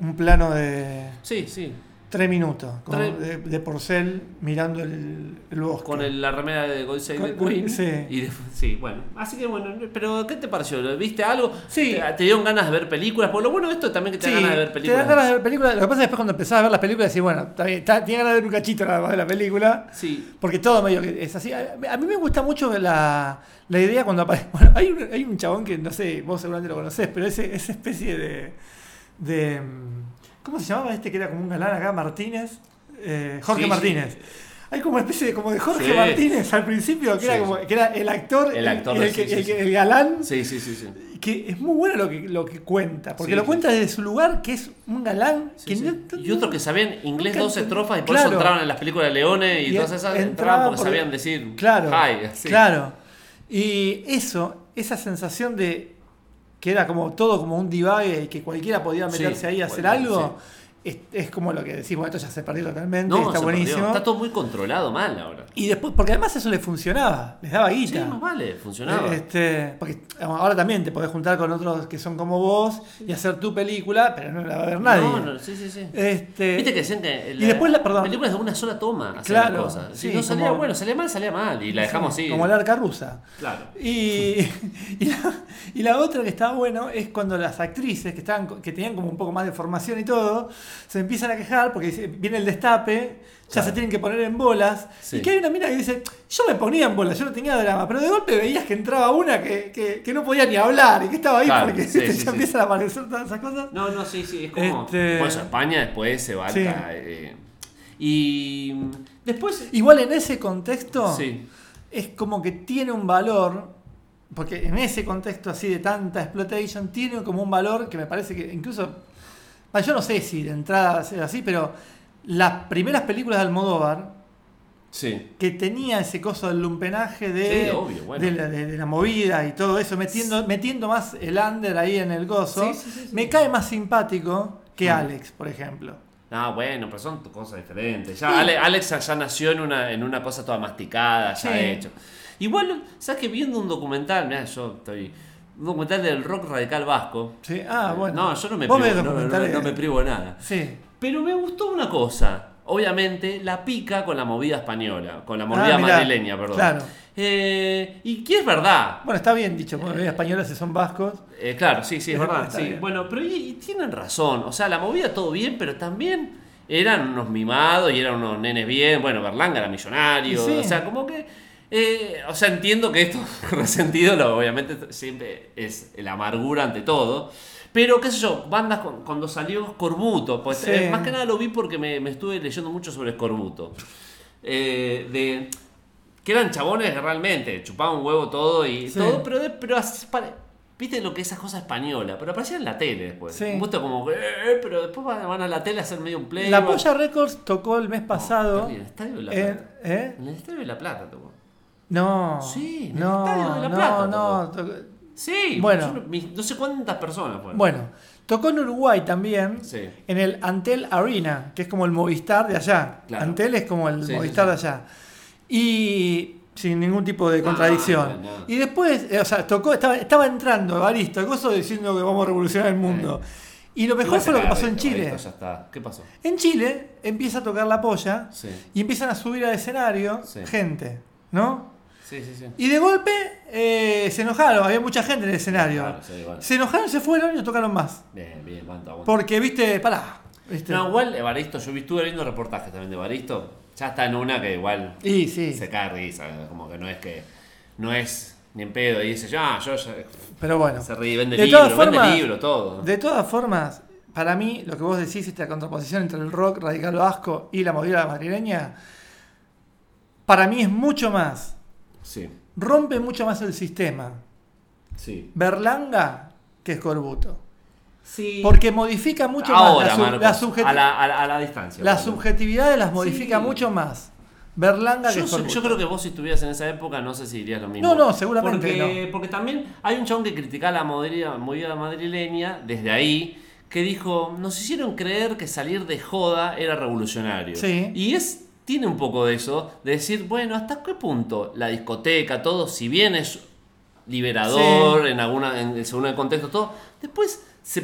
Un plano de Sí, sí. Tres minutos. con- Tres- de, de porcel mirando el, el bosque. Con el- la remera de God Save Queen. sí. Y de- sí, bueno. Así que bueno, pero ¿qué te pareció? ¿Viste algo? Sí. ¿Te, te dieron ganas de ver películas? Por lo bueno de esto también que te Sí, dan ganas de ver te películas. dan ganas de ver películas. Lo que pasa es que después cuando empezás a ver las películas decís, bueno, tenía ganas de ver un cachito nada más de la película. Sí. Porque todo medio que es así. A a mí me gusta mucho la, la idea cuando aparece. [LAUGHS] Bueno, hay un, hay un chabón que no sé, vos seguramente lo conocés, pero ese, esa especie de. de ¿Cómo se llamaba este que era como un galán acá? Martínez. eh, Jorge Sí, sí. Martínez. Hay como una especie de, como de Jorge Sí. Martínez al principio, que, era como, que era el actor, El actor, el, el que- el galán, Sí, sí, sí, sí. que es muy bueno lo que, lo que cuenta, porque lo cuenta desde su lugar, que es un galán. Que no- y otros que sabían inglés dos estrofas y por Claro. eso entraban en las películas de Leones y, Y todas esas entraba entraban porque por- sabían decir Claro, hi. así. claro. Y eso, esa sensación de que era como todo como un divague y que cualquiera podía Sí, meterse ahí a hacer algo, es, es como lo que decimos, esto ya se perdió totalmente, No, está buenísimo. perdió. Está todo muy controlado mal ahora. Y después, porque además eso le funcionaba, les daba Sí, guita. más vale, funcionaba. Este, porque ahora también te podés juntar con otros que son como vos y hacer tu película, pero no la va a ver nadie. No, no, sí, sí, sí. Este, Viste que decían que y después la- perdón. películas de una sola toma Claro, las cosas. Si sí, no salía como- bueno, salía mal, salía mal. Y la dejamos así. Como el arca rusa. Claro. Y, [LAUGHS] y, la, y la otra que estaba bueno es cuando las actrices que estaban que tenían como un poco más de formación y todo, se empiezan a quejar porque dice- viene el destape, ya Claro. se tienen que poner en bolas. Sí. Y que hay una mina que dice, yo me ponía en bolas, yo no tenía drama, pero de golpe veías que entraba una que, que- que no podía ni hablar y que estaba ahí Claro, porque sí, [LAUGHS] ¿viste? sí, ya sí. empiezan a aparecer todas esas cosas. No, no, sí, sí. Es como. Este- Por eso España después se va Sí. eh, Y después. Igual en ese contexto Sí. es como que tiene un valor, porque en ese contexto así de tanta exploitation, tiene como un valor que me parece que incluso, bah, yo no sé si de entrada es así, pero las primeras películas de Almodóvar, Sí. que tenía ese coso del lumpenaje de, Sí, obvio, bueno. de, la, de- de la movida y todo eso, metiendo, metiendo más el under ahí en el gozo, Sí, me cae más simpático que Mm. Alex, por ejemplo. No, bueno, pero son cosas diferentes. Ya Ale- Alex ya nació en una, en una cosa toda masticada, ya hecho. Igual, ¿sabes que viendo un documental? Mirá, yo estoy. Un documental del rock radical vasco. Sí, ah, bueno. No, yo no me, privo, no, no- no me privo de nada. Sí. Pero me gustó una cosa. Obviamente, la pica con la movida española, con la movida Ah, mirá, madrileña, perdón. claro. Eh, y que es verdad. Bueno, está bien dicho, porque los españoles si son vascos. Eh, claro, sí, sí, es verdad. Sí. Bueno, pero y, y tienen razón. O sea, la movida todo bien, pero también eran unos mimados y eran unos nenes bien. Bueno, Berlanga era millonario. Sí. O sea, como que. Eh, o sea, entiendo que esto [LAUGHS] resentido, lo, obviamente, siempre es la amargura ante todo. Pero, qué sé yo, bandas con- cuando salió Scorbuto, pues Sí. eh, más que nada lo vi porque me, me estuve leyendo mucho sobre Scorbuto. Eh, de, que eran chabones realmente chupaban un huevo todo y Sí. todo, pero, de- pero así viste lo que es esa cosa española, pero aparecían en la tele después. Sí. Un gusto como que, eh, pero después van, a la tele a hacer medio un play. La Polla Records tocó el mes pasado. en el Estadio de La Plata. ¿eh? En el Estadio de La Plata tocó. No. Sí, en el no, Estadio de La no, Plata no, tocó- Sí, Bueno. yo no, sé cuántas personas fueron. Bueno, tocó en Uruguay también. Sí. En el Antel Arena, que es como el Movistar de allá. Claro. Antel es como el Sí, Movistar sí. de allá. Y sin ningún tipo de No, contradicción. no, no. Y después, eh, o sea, tocó, estaba, estaba entrando Evaristo, gozo diciendo que vamos a revolucionar el mundo. Y lo mejor fue lo que pasó en Chile. Ya está. ¿Qué pasó? En Chile empieza a tocar la polla Sí. y empiezan a subir al escenario gente, ¿no? Sí, sí, sí. Y de golpe eh, se enojaron, había mucha gente en el escenario. Claro, sí, bueno. Se enojaron, se fueron y no tocaron más. Bien, bien. Porque, viste, pará. ¿viste? No, igual Evaristo, yo estuve viendo reportajes también de Evaristo. Ya está en una que igual Y sí, se cae de risa, como que no es que. No es ni en pedo. Y dice, ya, yo ya. pero bueno. Se ríe, vende De libro, todas vende libro, todo. De todas formas, para mí, lo que vos decís, esta contraposición entre el rock radical vasco y la movida madrileña, para mí es mucho más, Sí, rompe mucho más el sistema. sí. Berlanga que Scorbuto. Sí. Porque modifica mucho Ahora, más la, sub- Marcos, la subjeti- a, la, a, la, a la distancia. las subjetividades las modifica Sí. mucho más. Berlanga que Yo, yo creo que vos si estuvieras en esa época no sé si dirías lo mismo. No, no, seguramente porque, Porque también hay un chabón que criticaba la movida, movida madrileña desde ahí, que dijo, nos hicieron creer que salir de joda era revolucionario. Sí. Y es tiene un poco de eso, de decir, bueno, ¿hasta qué punto la discoteca, todo, si bien es liberador en alguna, en, según el contexto, todo, después se,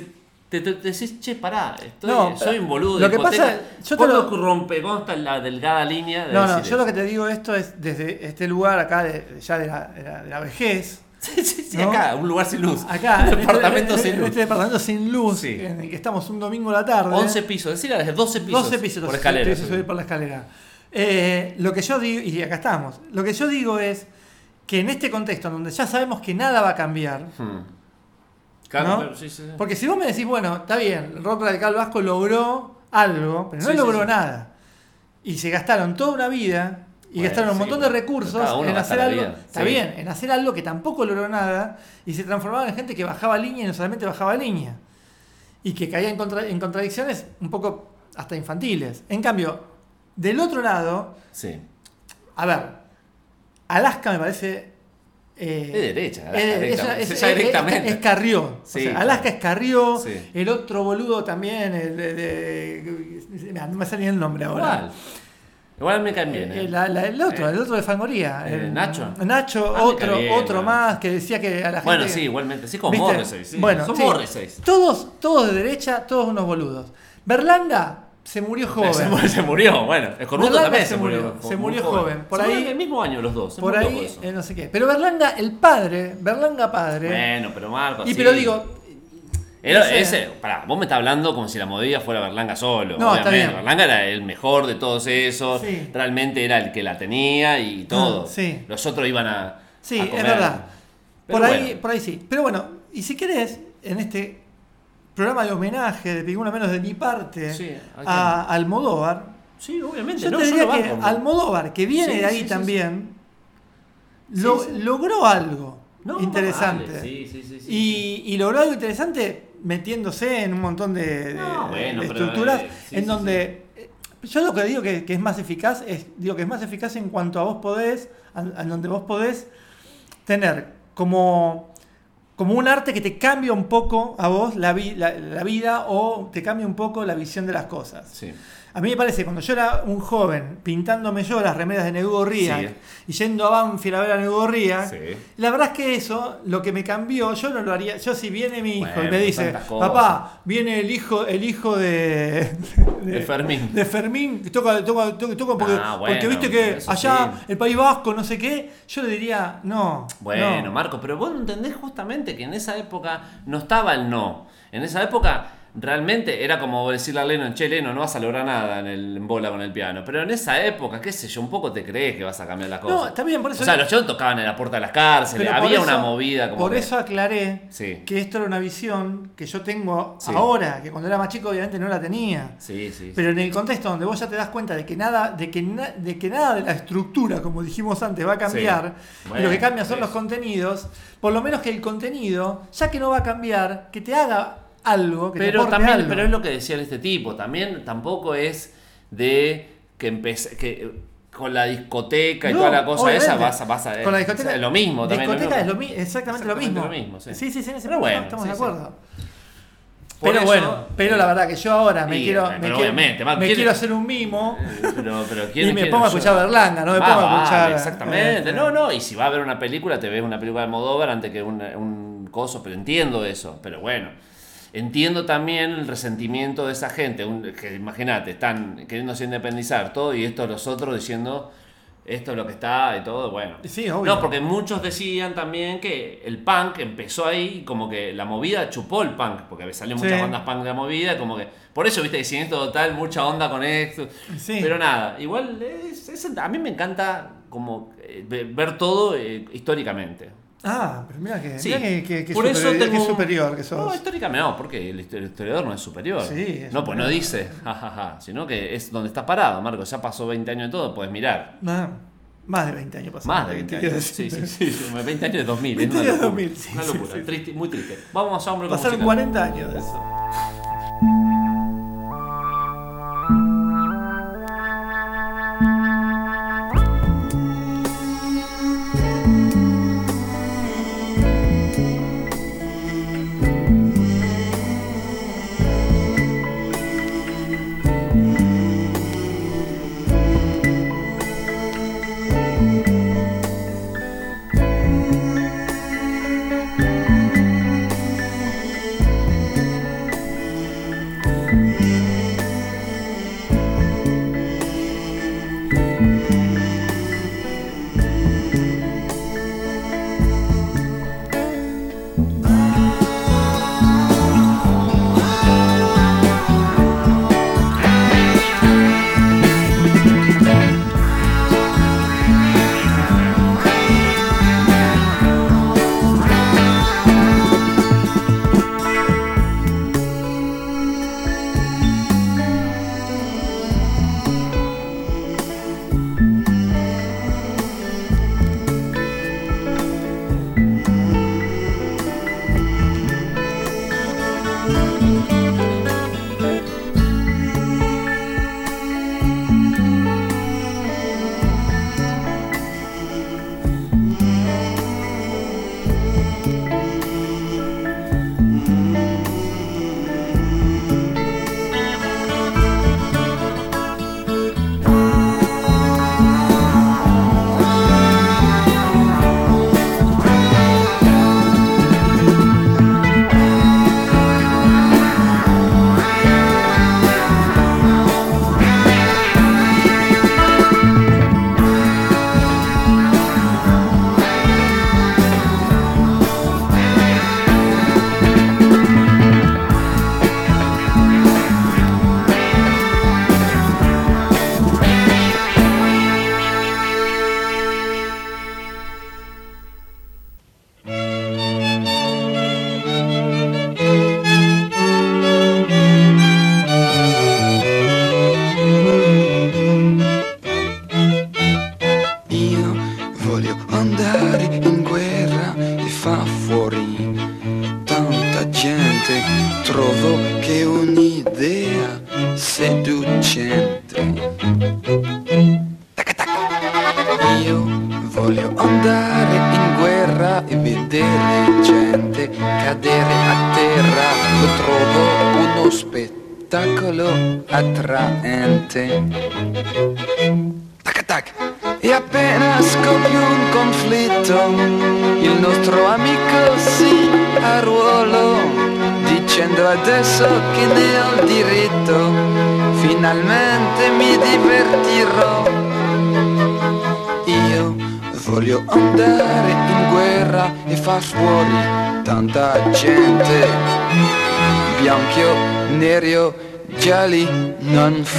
te, te- te decís, che, pará, estoy, No, soy un boludo. lo que discoteca". pasa, yo te ¿Cuándo lo- rompe? ¿Cuándo está la delgada línea de No, no, yo lo que te digo esto es desde este lugar acá, de- ya de la, de la- de la vejez. Sí, sí, sí, ¿No? acá, un lugar sin luz. Acá, un este- departamento en- sin en luz. este departamento sin luz, Sí. en el que estamos un domingo a la tarde. 11 pisos, decir desde 12 pisos. 12 pisos por te- escalera. te hice subir por la escalera. Eh, lo que yo digo, y acá estamos, lo que yo digo es que en este contexto, donde ya sabemos que nada va a cambiar, Hmm. Claro, ¿no? claro, sí, sí, sí. porque si vos me decís, bueno, está bien, el rock radical vasco logró algo, pero no logró nada. y se gastaron toda una vida y Bueno, gastaron un montón de recursos en hacer algo. vida, Está bien, en hacer algo que tampoco logró nada y se transformaba en gente que bajaba línea y no solamente bajaba línea. Y que caía en, contra- en contradicciones un poco hasta infantiles. En cambio, del otro lado, Sí. a ver, Alaska me parece. eh, Es derecha, Alaska, es- es- es- directamente. Carrió. Sí, o sea, claro. Alaska es Carrió. Sí. El otro boludo también. El de, de- no me sale ni el nombre ahora. Igual. Igual me caen bien. Eh, ¿eh? la- la- el otro, Eh. el otro de Fangoría. El- Nacho. Nacho, Ah, otro, bien, otro más que decía que a la gente. Bueno, sí, igualmente. Sí, como. Morrissey. Sí. Bueno, Son sí. Todos, todos de derecha, todos unos boludos. Berlanga se murió [LAUGHS] joven. Se, mu- se murió, bueno. Escorbuto también se se murió. murió, se murió joven. Por Se ahí- el mismo año los dos. Por ahí, eso. eh, no sé qué. Pero Berlanga, el padre, Berlanga padre. Bueno, pero Marco. y sí. pero digo, Era, ese, pará, vos me estás hablando como si la movida fuera Berlanga solo. No, está bien. Berlanga era el mejor de todos esos. Sí. Realmente era el que la tenía y todo. Ah, sí. Los otros iban a. sí, a es comer. verdad. Pero Por ahí, por ahí sí. Pero bueno, y si querés, en este programa de homenaje, de Pingüino Menos de mi parte, Sí, ¿a Almodóvar, Sí, obviamente. yo no, te diría que. Almodóvar, que viene Sí, de ahí sí, también, lo- logró algo No, interesante. vale, sí, sí, sí, sí. Y, y logró algo interesante metiéndose en un montón de, de- No, bueno, de pero, estructuras en donde yo lo que digo que, que es más eficaz es digo que es más eficaz en cuanto a vos podés a- en donde vos podés tener como como un arte que te cambia un poco a vos la, la vida o te cambia un poco la visión de las cosas. Sí. A mí me parece, cuando yo era un joven, pintándome yo las remeras de Sí. y yendo a Banfield a ver a Negudo Rías, Sí. la verdad es que eso, lo que me cambió, yo no lo haría. Yo si viene mi hijo Bueno, y me dice, papá, viene el hijo, el hijo de, De Fermín. de Fermín, que toca, toca, toca, toca porque, Ah, bueno, porque viste que allá sí. el País Vasco, no sé qué, yo le diría, no. Bueno, no. Marco, pero vos no entendés justamente que en esa época no estaba el no. En esa época realmente era como decirle a Lennon, che, Lennon, no vas a lograr nada en, el, en bola con el piano. Pero en esa época, qué sé yo, un poco te crees que vas a cambiar las cosas. No, está bien, por eso- O sea, los chavos tocaban en la puerta de las cárceles, Pero había eso- una movida como. Por que- eso aclaré Sí. que esto era una visión que yo tengo Sí. ahora, que cuando era más chico obviamente no la tenía. Sí, sí. Pero en el contexto donde vos ya te das cuenta de que nada, de que, na- de que nada de la estructura, como dijimos antes, va a cambiar, Sí. y lo que cambia son los contenidos, por lo menos que el contenido, ya que no va a cambiar, que te haga algo, que Pero también, algo. pero es lo que decía este tipo, también tampoco es de que empecé, que con la discoteca y No, toda la cosa esa vas a, vas a Con la discoteca, o sea, lo mismo también. discoteca es lo mi- exactamente, lo mismo. Exactamente lo mismo, sí. sí, sí, sí, en ese Pero bueno, estamos sí, de acuerdo. Pero eso- bueno, pero la verdad que yo ahora me quiero, me quiero, obviamente, Marco, me ¿quién- quiero hacer un mimo Eh, Pero, pero ¿quién- y me pongo a escuchar Berlanga, no me pongo a escuchar. Exactamente. eh, No, no, y si va a ver una película, te ves una película de Almodóvar antes que un, un coso, pero entiendo eso. Pero bueno, entiendo también el resentimiento de esa gente, un- que imagínate, están queriéndose independizar todo y esto los otros diciendo esto es lo que está y todo, bueno. Sí, obvio. No, porque muchos decían también que el punk empezó ahí, como que la movida chupó el punk, porque salió muchas Sí. bandas punk de la movida, como que. Por eso, viste, que Siniestro Total, mucha onda con esto. Sí. Pero nada, igual es- es- a mí me encanta como eh, ve- ver todo eh, históricamente. Ah, pero mira que, Sí. que, que- que Por eso superior, tengo que superior que sos. No, históricamente no, porque el histo- el historiador no es superior. Sí, es no, pues no superior. dice, jajaja, sino que es donde estás parado, Marco. Ya pasó 20 años de todo, puedes mirar. Ah, más de 20 años pasaron. Más de 20 quiero años. Sí, sí, sí. 20 años de 2000. es 20 una años de locura. 2000, sí, una locura. sí. triste, muy triste. Vamos a un Pasaron musical. 40 años de eso.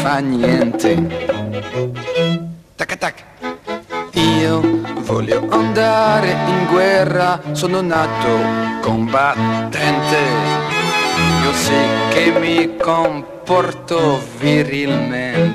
Fa niente. Tac tac. Io voglio andare in guerra, sono nato combattente. Io sì che mi comporto virilmente.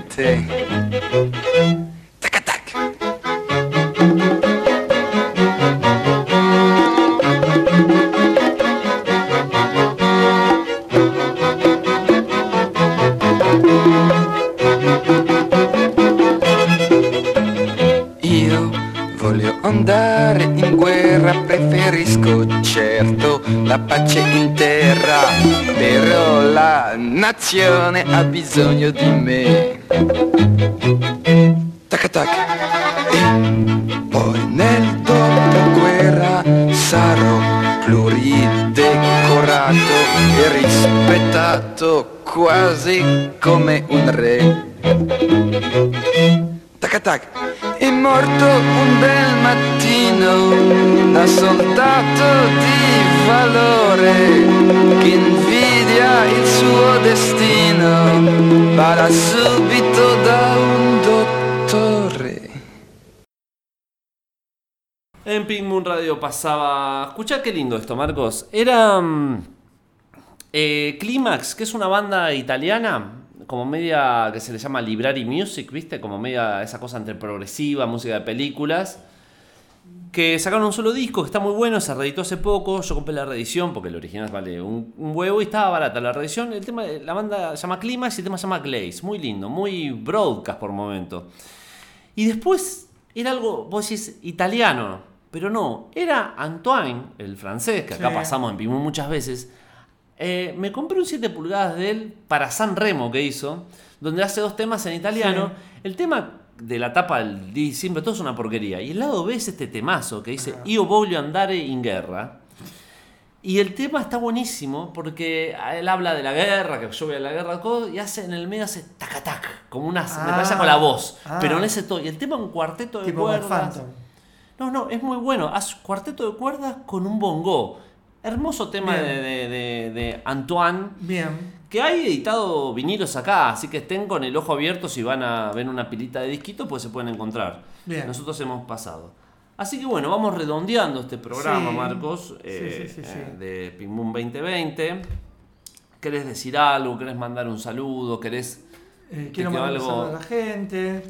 Nazione ha bisogno di me. Tac tac. E poi nel dopoguerra sarò pluridecorato e rispettato quasi come un re. Tac tac, è morto un bel mattino da soldato di valore che En Pink Moon Radio pasaba. Escuchá qué lindo esto, Marcos. Era. mm, eh, Climax, que es una banda italiana, como media que se le llama Library Music, ¿viste? Como media esa cosa entre progresiva, música de películas. Que sacaron un solo disco que está muy bueno, se reeditó hace poco. Yo compré la reedición porque el original vale un, un huevo y estaba barata la reedición. El tema, la banda se llama Climax y el tema se llama Glaze. Muy lindo, muy broadcast por momento. Y después era algo, vos decís, italiano, pero no, era Antoine, el francés, que acá Sí. pasamos en Pimú muchas veces. Eh, me compré un 7 pulgadas de él para San Remo que hizo, donde hace dos temas en italiano. El tema de la tapa del di siempre todo es una porquería. Y el lado B es este temazo que dice Io voglio andare in guerra. Y el tema está buenísimo porque él habla de la guerra, que yo voy a la guerra, todo, y hace en el medio hace tac tac, como una me Ah, pasa con la voz, ah. pero en ese tono. Y el tema un cuarteto de Tipo cuerdas. No, no, es muy bueno. Haz cuarteto de cuerdas con un bongo. Hermoso tema de- de- de Antoine. Bien. Que hay editado vinilos acá, así que estén con el ojo abierto si van a ver una pilita de disquitos, pues se pueden encontrar. Bien. Nosotros hemos pasado. Así que bueno, vamos redondeando este programa, Sí. Marcos, eh, sí, sí, sí. eh, de Ping Boom 2020. ¿Querés decir algo? ¿Querés mandar un saludo? ¿Querés Eh, quiero mandar algo- a la gente.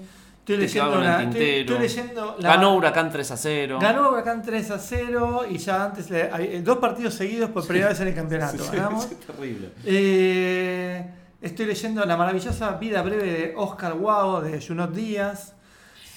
Estoy leyendo, la, estoy, tintero? estoy leyendo la- Ganó Huracán 3 a 0. Ganó Huracán 3 a 0 y ya antes le- hay, eh, dos partidos seguidos por primera vez en el [LAUGHS] campeonato. ganamos. terrible. Eh, estoy leyendo La maravillosa vida breve de Oscar Guao de Junot Díaz.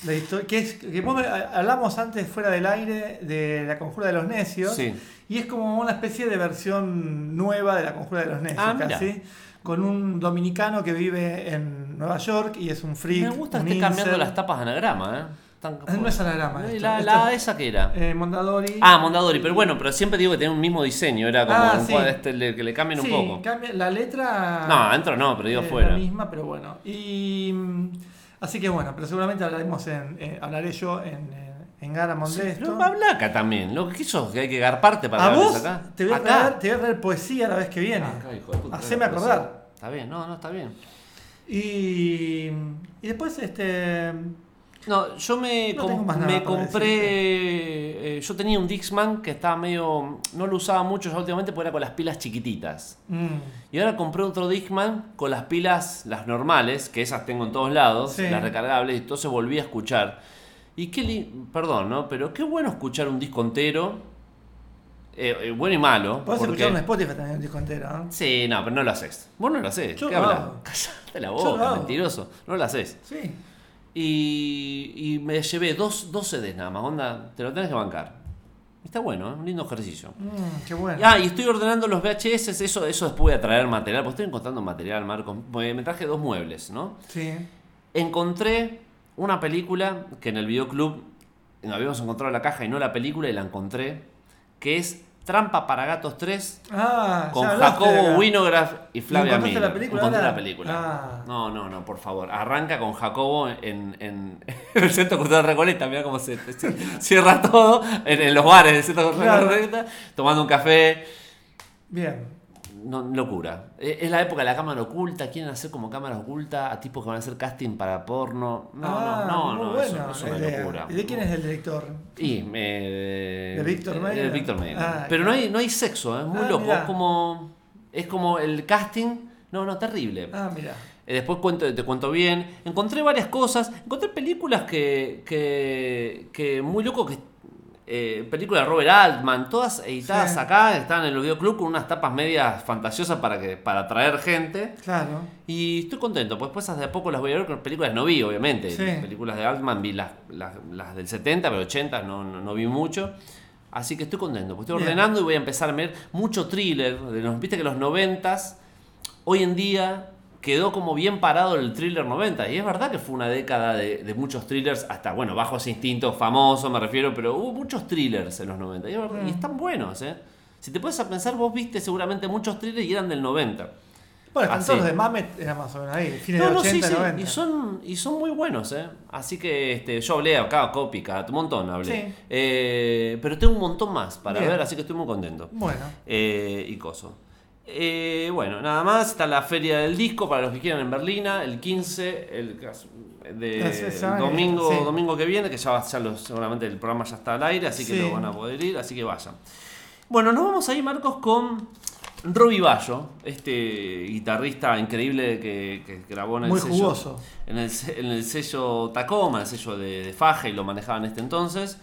La histo- que es que vos me- hablamos antes fuera del aire de La Conjura de los Necios. Sí. Y es como una especie de versión nueva de La Conjura de los Necios, Ah, casi. Con un dominicano que vive en Nueva York y es un freak. Me gusta un que esté cambiando las tapas de anagrama, ¿eh? Ah, no es anagrama, ¿Y esto, La, esto la- esa que era. Eh, Mondadori. Ah, Mondadori, pero bueno, pero siempre digo que tiene un mismo diseño, era como Ah, un sí. este, le- que le cambien Sí, un poco. cambia- la letra. No, adentro no, pero digo es fuera. La misma, pero bueno. Y. mm, Así que bueno, pero seguramente hablaremos en, eh, hablaré yo en, en, Garamond Sí, de esto. pero habla acá también. Lo que sos, que hay que garparte para a vos acá. te voy a, acá. traer, te voy a traer poesía la vez que viene. Acá, hijo de puta, Haceme acordar. Está bien, no, no, está bien. Y, y después, este. No, yo me, No com- me compré. eh, yo tenía un Dixman que estaba medio. No lo usaba mucho ya últimamente porque era con las pilas chiquititas. mm, Y ahora compré otro Dixman con las pilas, las normales, que esas tengo en todos lados, Sí. las recargables, y entonces volví a escuchar. Y qué perdón, ¿no? Pero qué bueno escuchar un disco entero Eh, eh, bueno y malo. Podés porque- escuchar en Spotify también un disco entero, ¿no? Sí, no, pero no lo haces. Vos no lo haces. ¿Qué hablas? hago. Cállate la boca, mentiroso. No lo haces. Sí. Y, y me llevé dos, dos CDs nada más, onda, te lo tenés que bancar. Está bueno, ¿eh? un lindo ejercicio. Mm, qué bueno. Ah, y estoy ordenando los VHS, eso, eso después voy a traer material, porque estoy encontrando material, Marco. Me traje dos muebles, ¿no? Sí. Encontré una película que en el videoclub habíamos encontrado la caja y no la película, y la encontré, que es Trampa para Gatos 3 Ah, con Jacobo acá. Winograd y Flavia Miller. la película la película. Ah. No, no, no, por favor. Arranca con Jacobo en, en- en [LAUGHS] el Centro Cultural Recoleta. Mira cómo se, se- cierra todo. En, en los bares del Centro Cultural Claro. Recoleta. Tomando un café. Bien. No, locura. Es es la época de la cámara oculta. Quieren hacer como cámara oculta a tipos que van a hacer casting para porno. No, Ah, no, no, muy no. bueno, eso, eso es una locura. ¿Y de quién es el director? Y me, ¿De Víctor eh, Mayer? de Víctor. Ah, Pero claro. no hay, no hay sexo, es muy Ah, loco. mirá. Es como. Es como el casting. No, no, terrible. Ah, mira. Eh, Después cuento, te cuento bien. Encontré varias cosas. Encontré películas que. que, que muy loco que. Eh, películas de Robert Altman, todas editadas Sí. acá, están en el videoclub con unas tapas medias fantasiosas para que para atraer gente. Claro. Y estoy contento, pues después hace poco las voy a ver con películas no vi, obviamente. Sí. Películas de Altman vi las, las, las del 70, pero 80 no, no, no vi mucho. Así que estoy contento, pues estoy Bien. ordenando y voy a empezar a ver mucho thriller. De los, Viste que los 90s, hoy en día quedó como bien parado el thriller 90. Y es verdad que fue una década de, de muchos thrillers, hasta, bueno, Bajos Instintos, famoso me refiero, pero hubo muchos thrillers en los 90. Y, es verdad- y están buenos, ¿eh? Si te puedes a pensar, vos viste seguramente muchos thrillers y eran del 90. Bueno, están todos los de Mamet, era más o menos ahí, fines No, de no, 80, sí, sí. 90. Y son, y son muy buenos, ¿eh? Así que este, yo hablé acá, Copycat, un montón hablé. Sí. Eh, pero tengo un montón más para Bien. ver, así que estoy muy contento. Bueno, Eh, y coso. Eh, bueno, nada más. Está la feria del disco para los que quieran en Berlina, el 15, el de sabe, domingo, sí. domingo que viene, que ya, va- ya lo- seguramente el programa ya está al aire, así que Sí. lo van a poder ir, así que vayan. Bueno, nos vamos ahí, Marcos, con Robbie Bayo, este guitarrista increíble que, que grabó en el muy sello. En el, se- en el sello Tacoma, el sello de, de Faje, y lo manejaba en este entonces.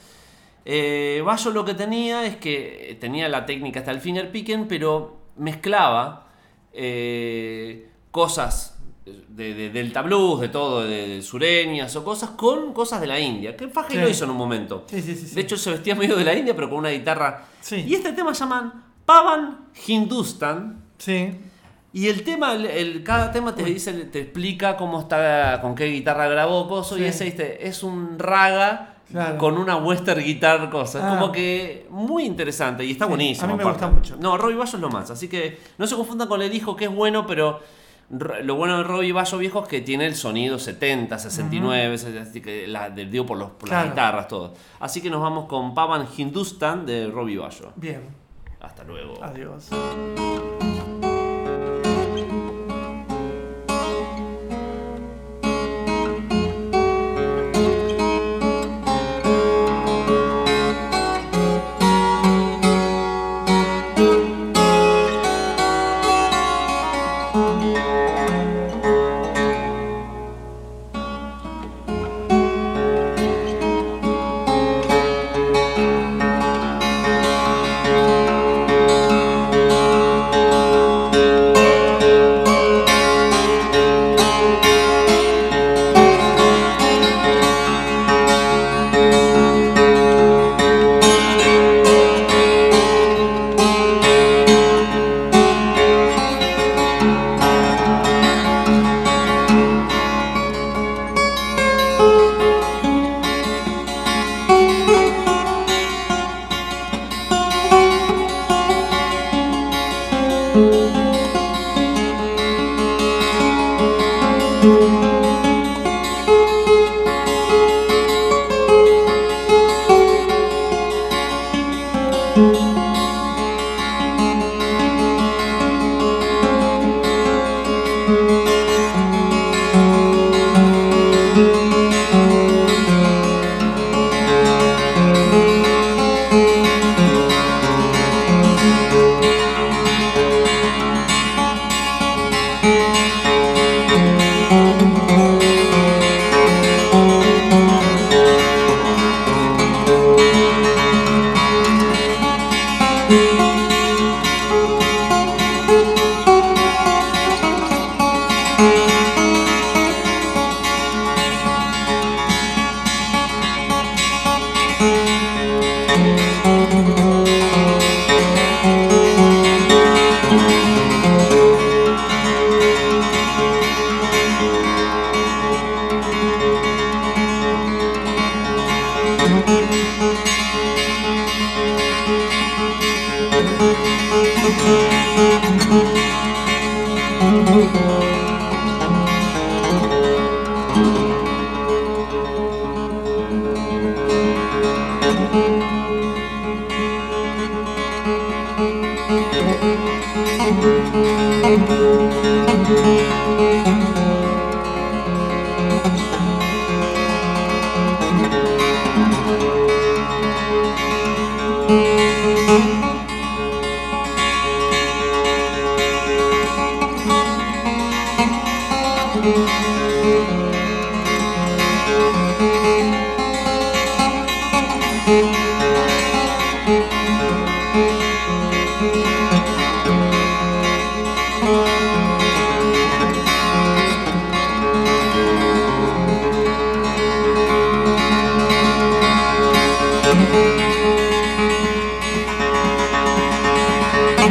Eh, Bayo lo que tenía es que tenía la técnica hasta el finger picking, pero mezclaba eh, cosas de, de- del blues, de todo, de, de sureñas o cosas, con cosas de la India. Que Faje Sí. lo hizo en un momento. Sí, sí, sí. De hecho, se vestía medio de la India, pero con una guitarra. Sí. Y este tema llaman Pavan Hindustan. Sí. Y el tema, el, el- cada tema te dice, te explica cómo está, con qué guitarra grabó coso, Sí. y ese ¿viste? es un raga Claro. con una western guitar cosa. Ah. como que muy interesante y está Sí, buenísimo. a mí me aparte. gusta mucho. No, Robbie Bayo es lo más, así que no se confundan con el hijo que es bueno, pero lo bueno de Robbie Bayo viejo es que tiene el sonido 70, 69, así que la, digo por, los, por las Claro. guitarras, todo. Así que nos vamos con Pavan Hindustan de Robbie Bayo. Bien. Hasta luego. Adiós.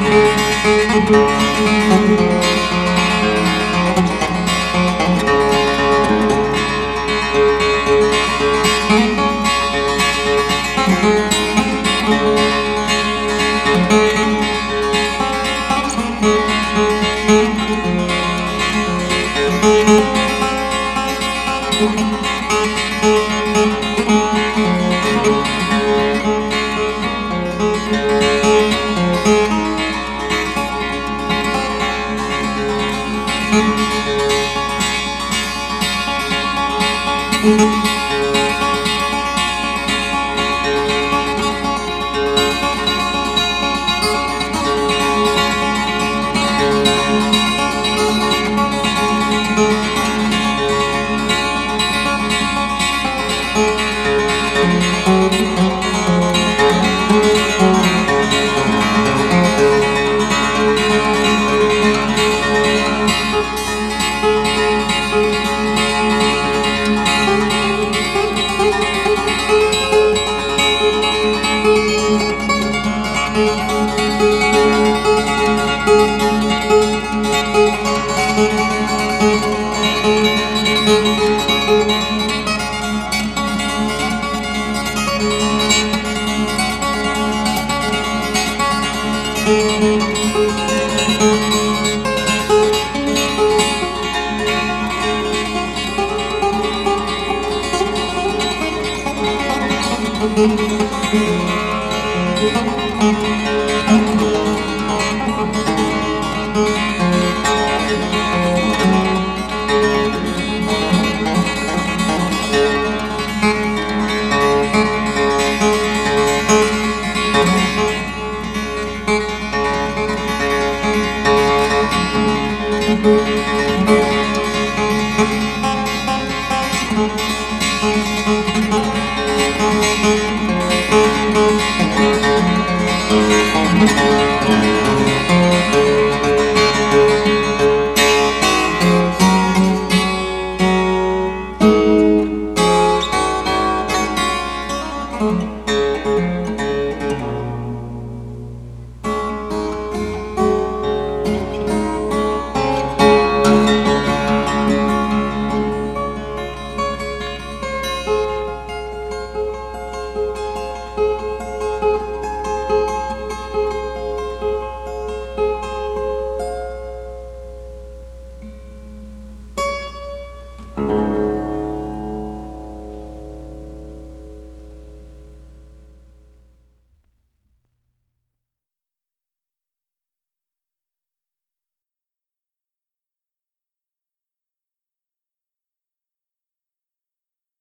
Música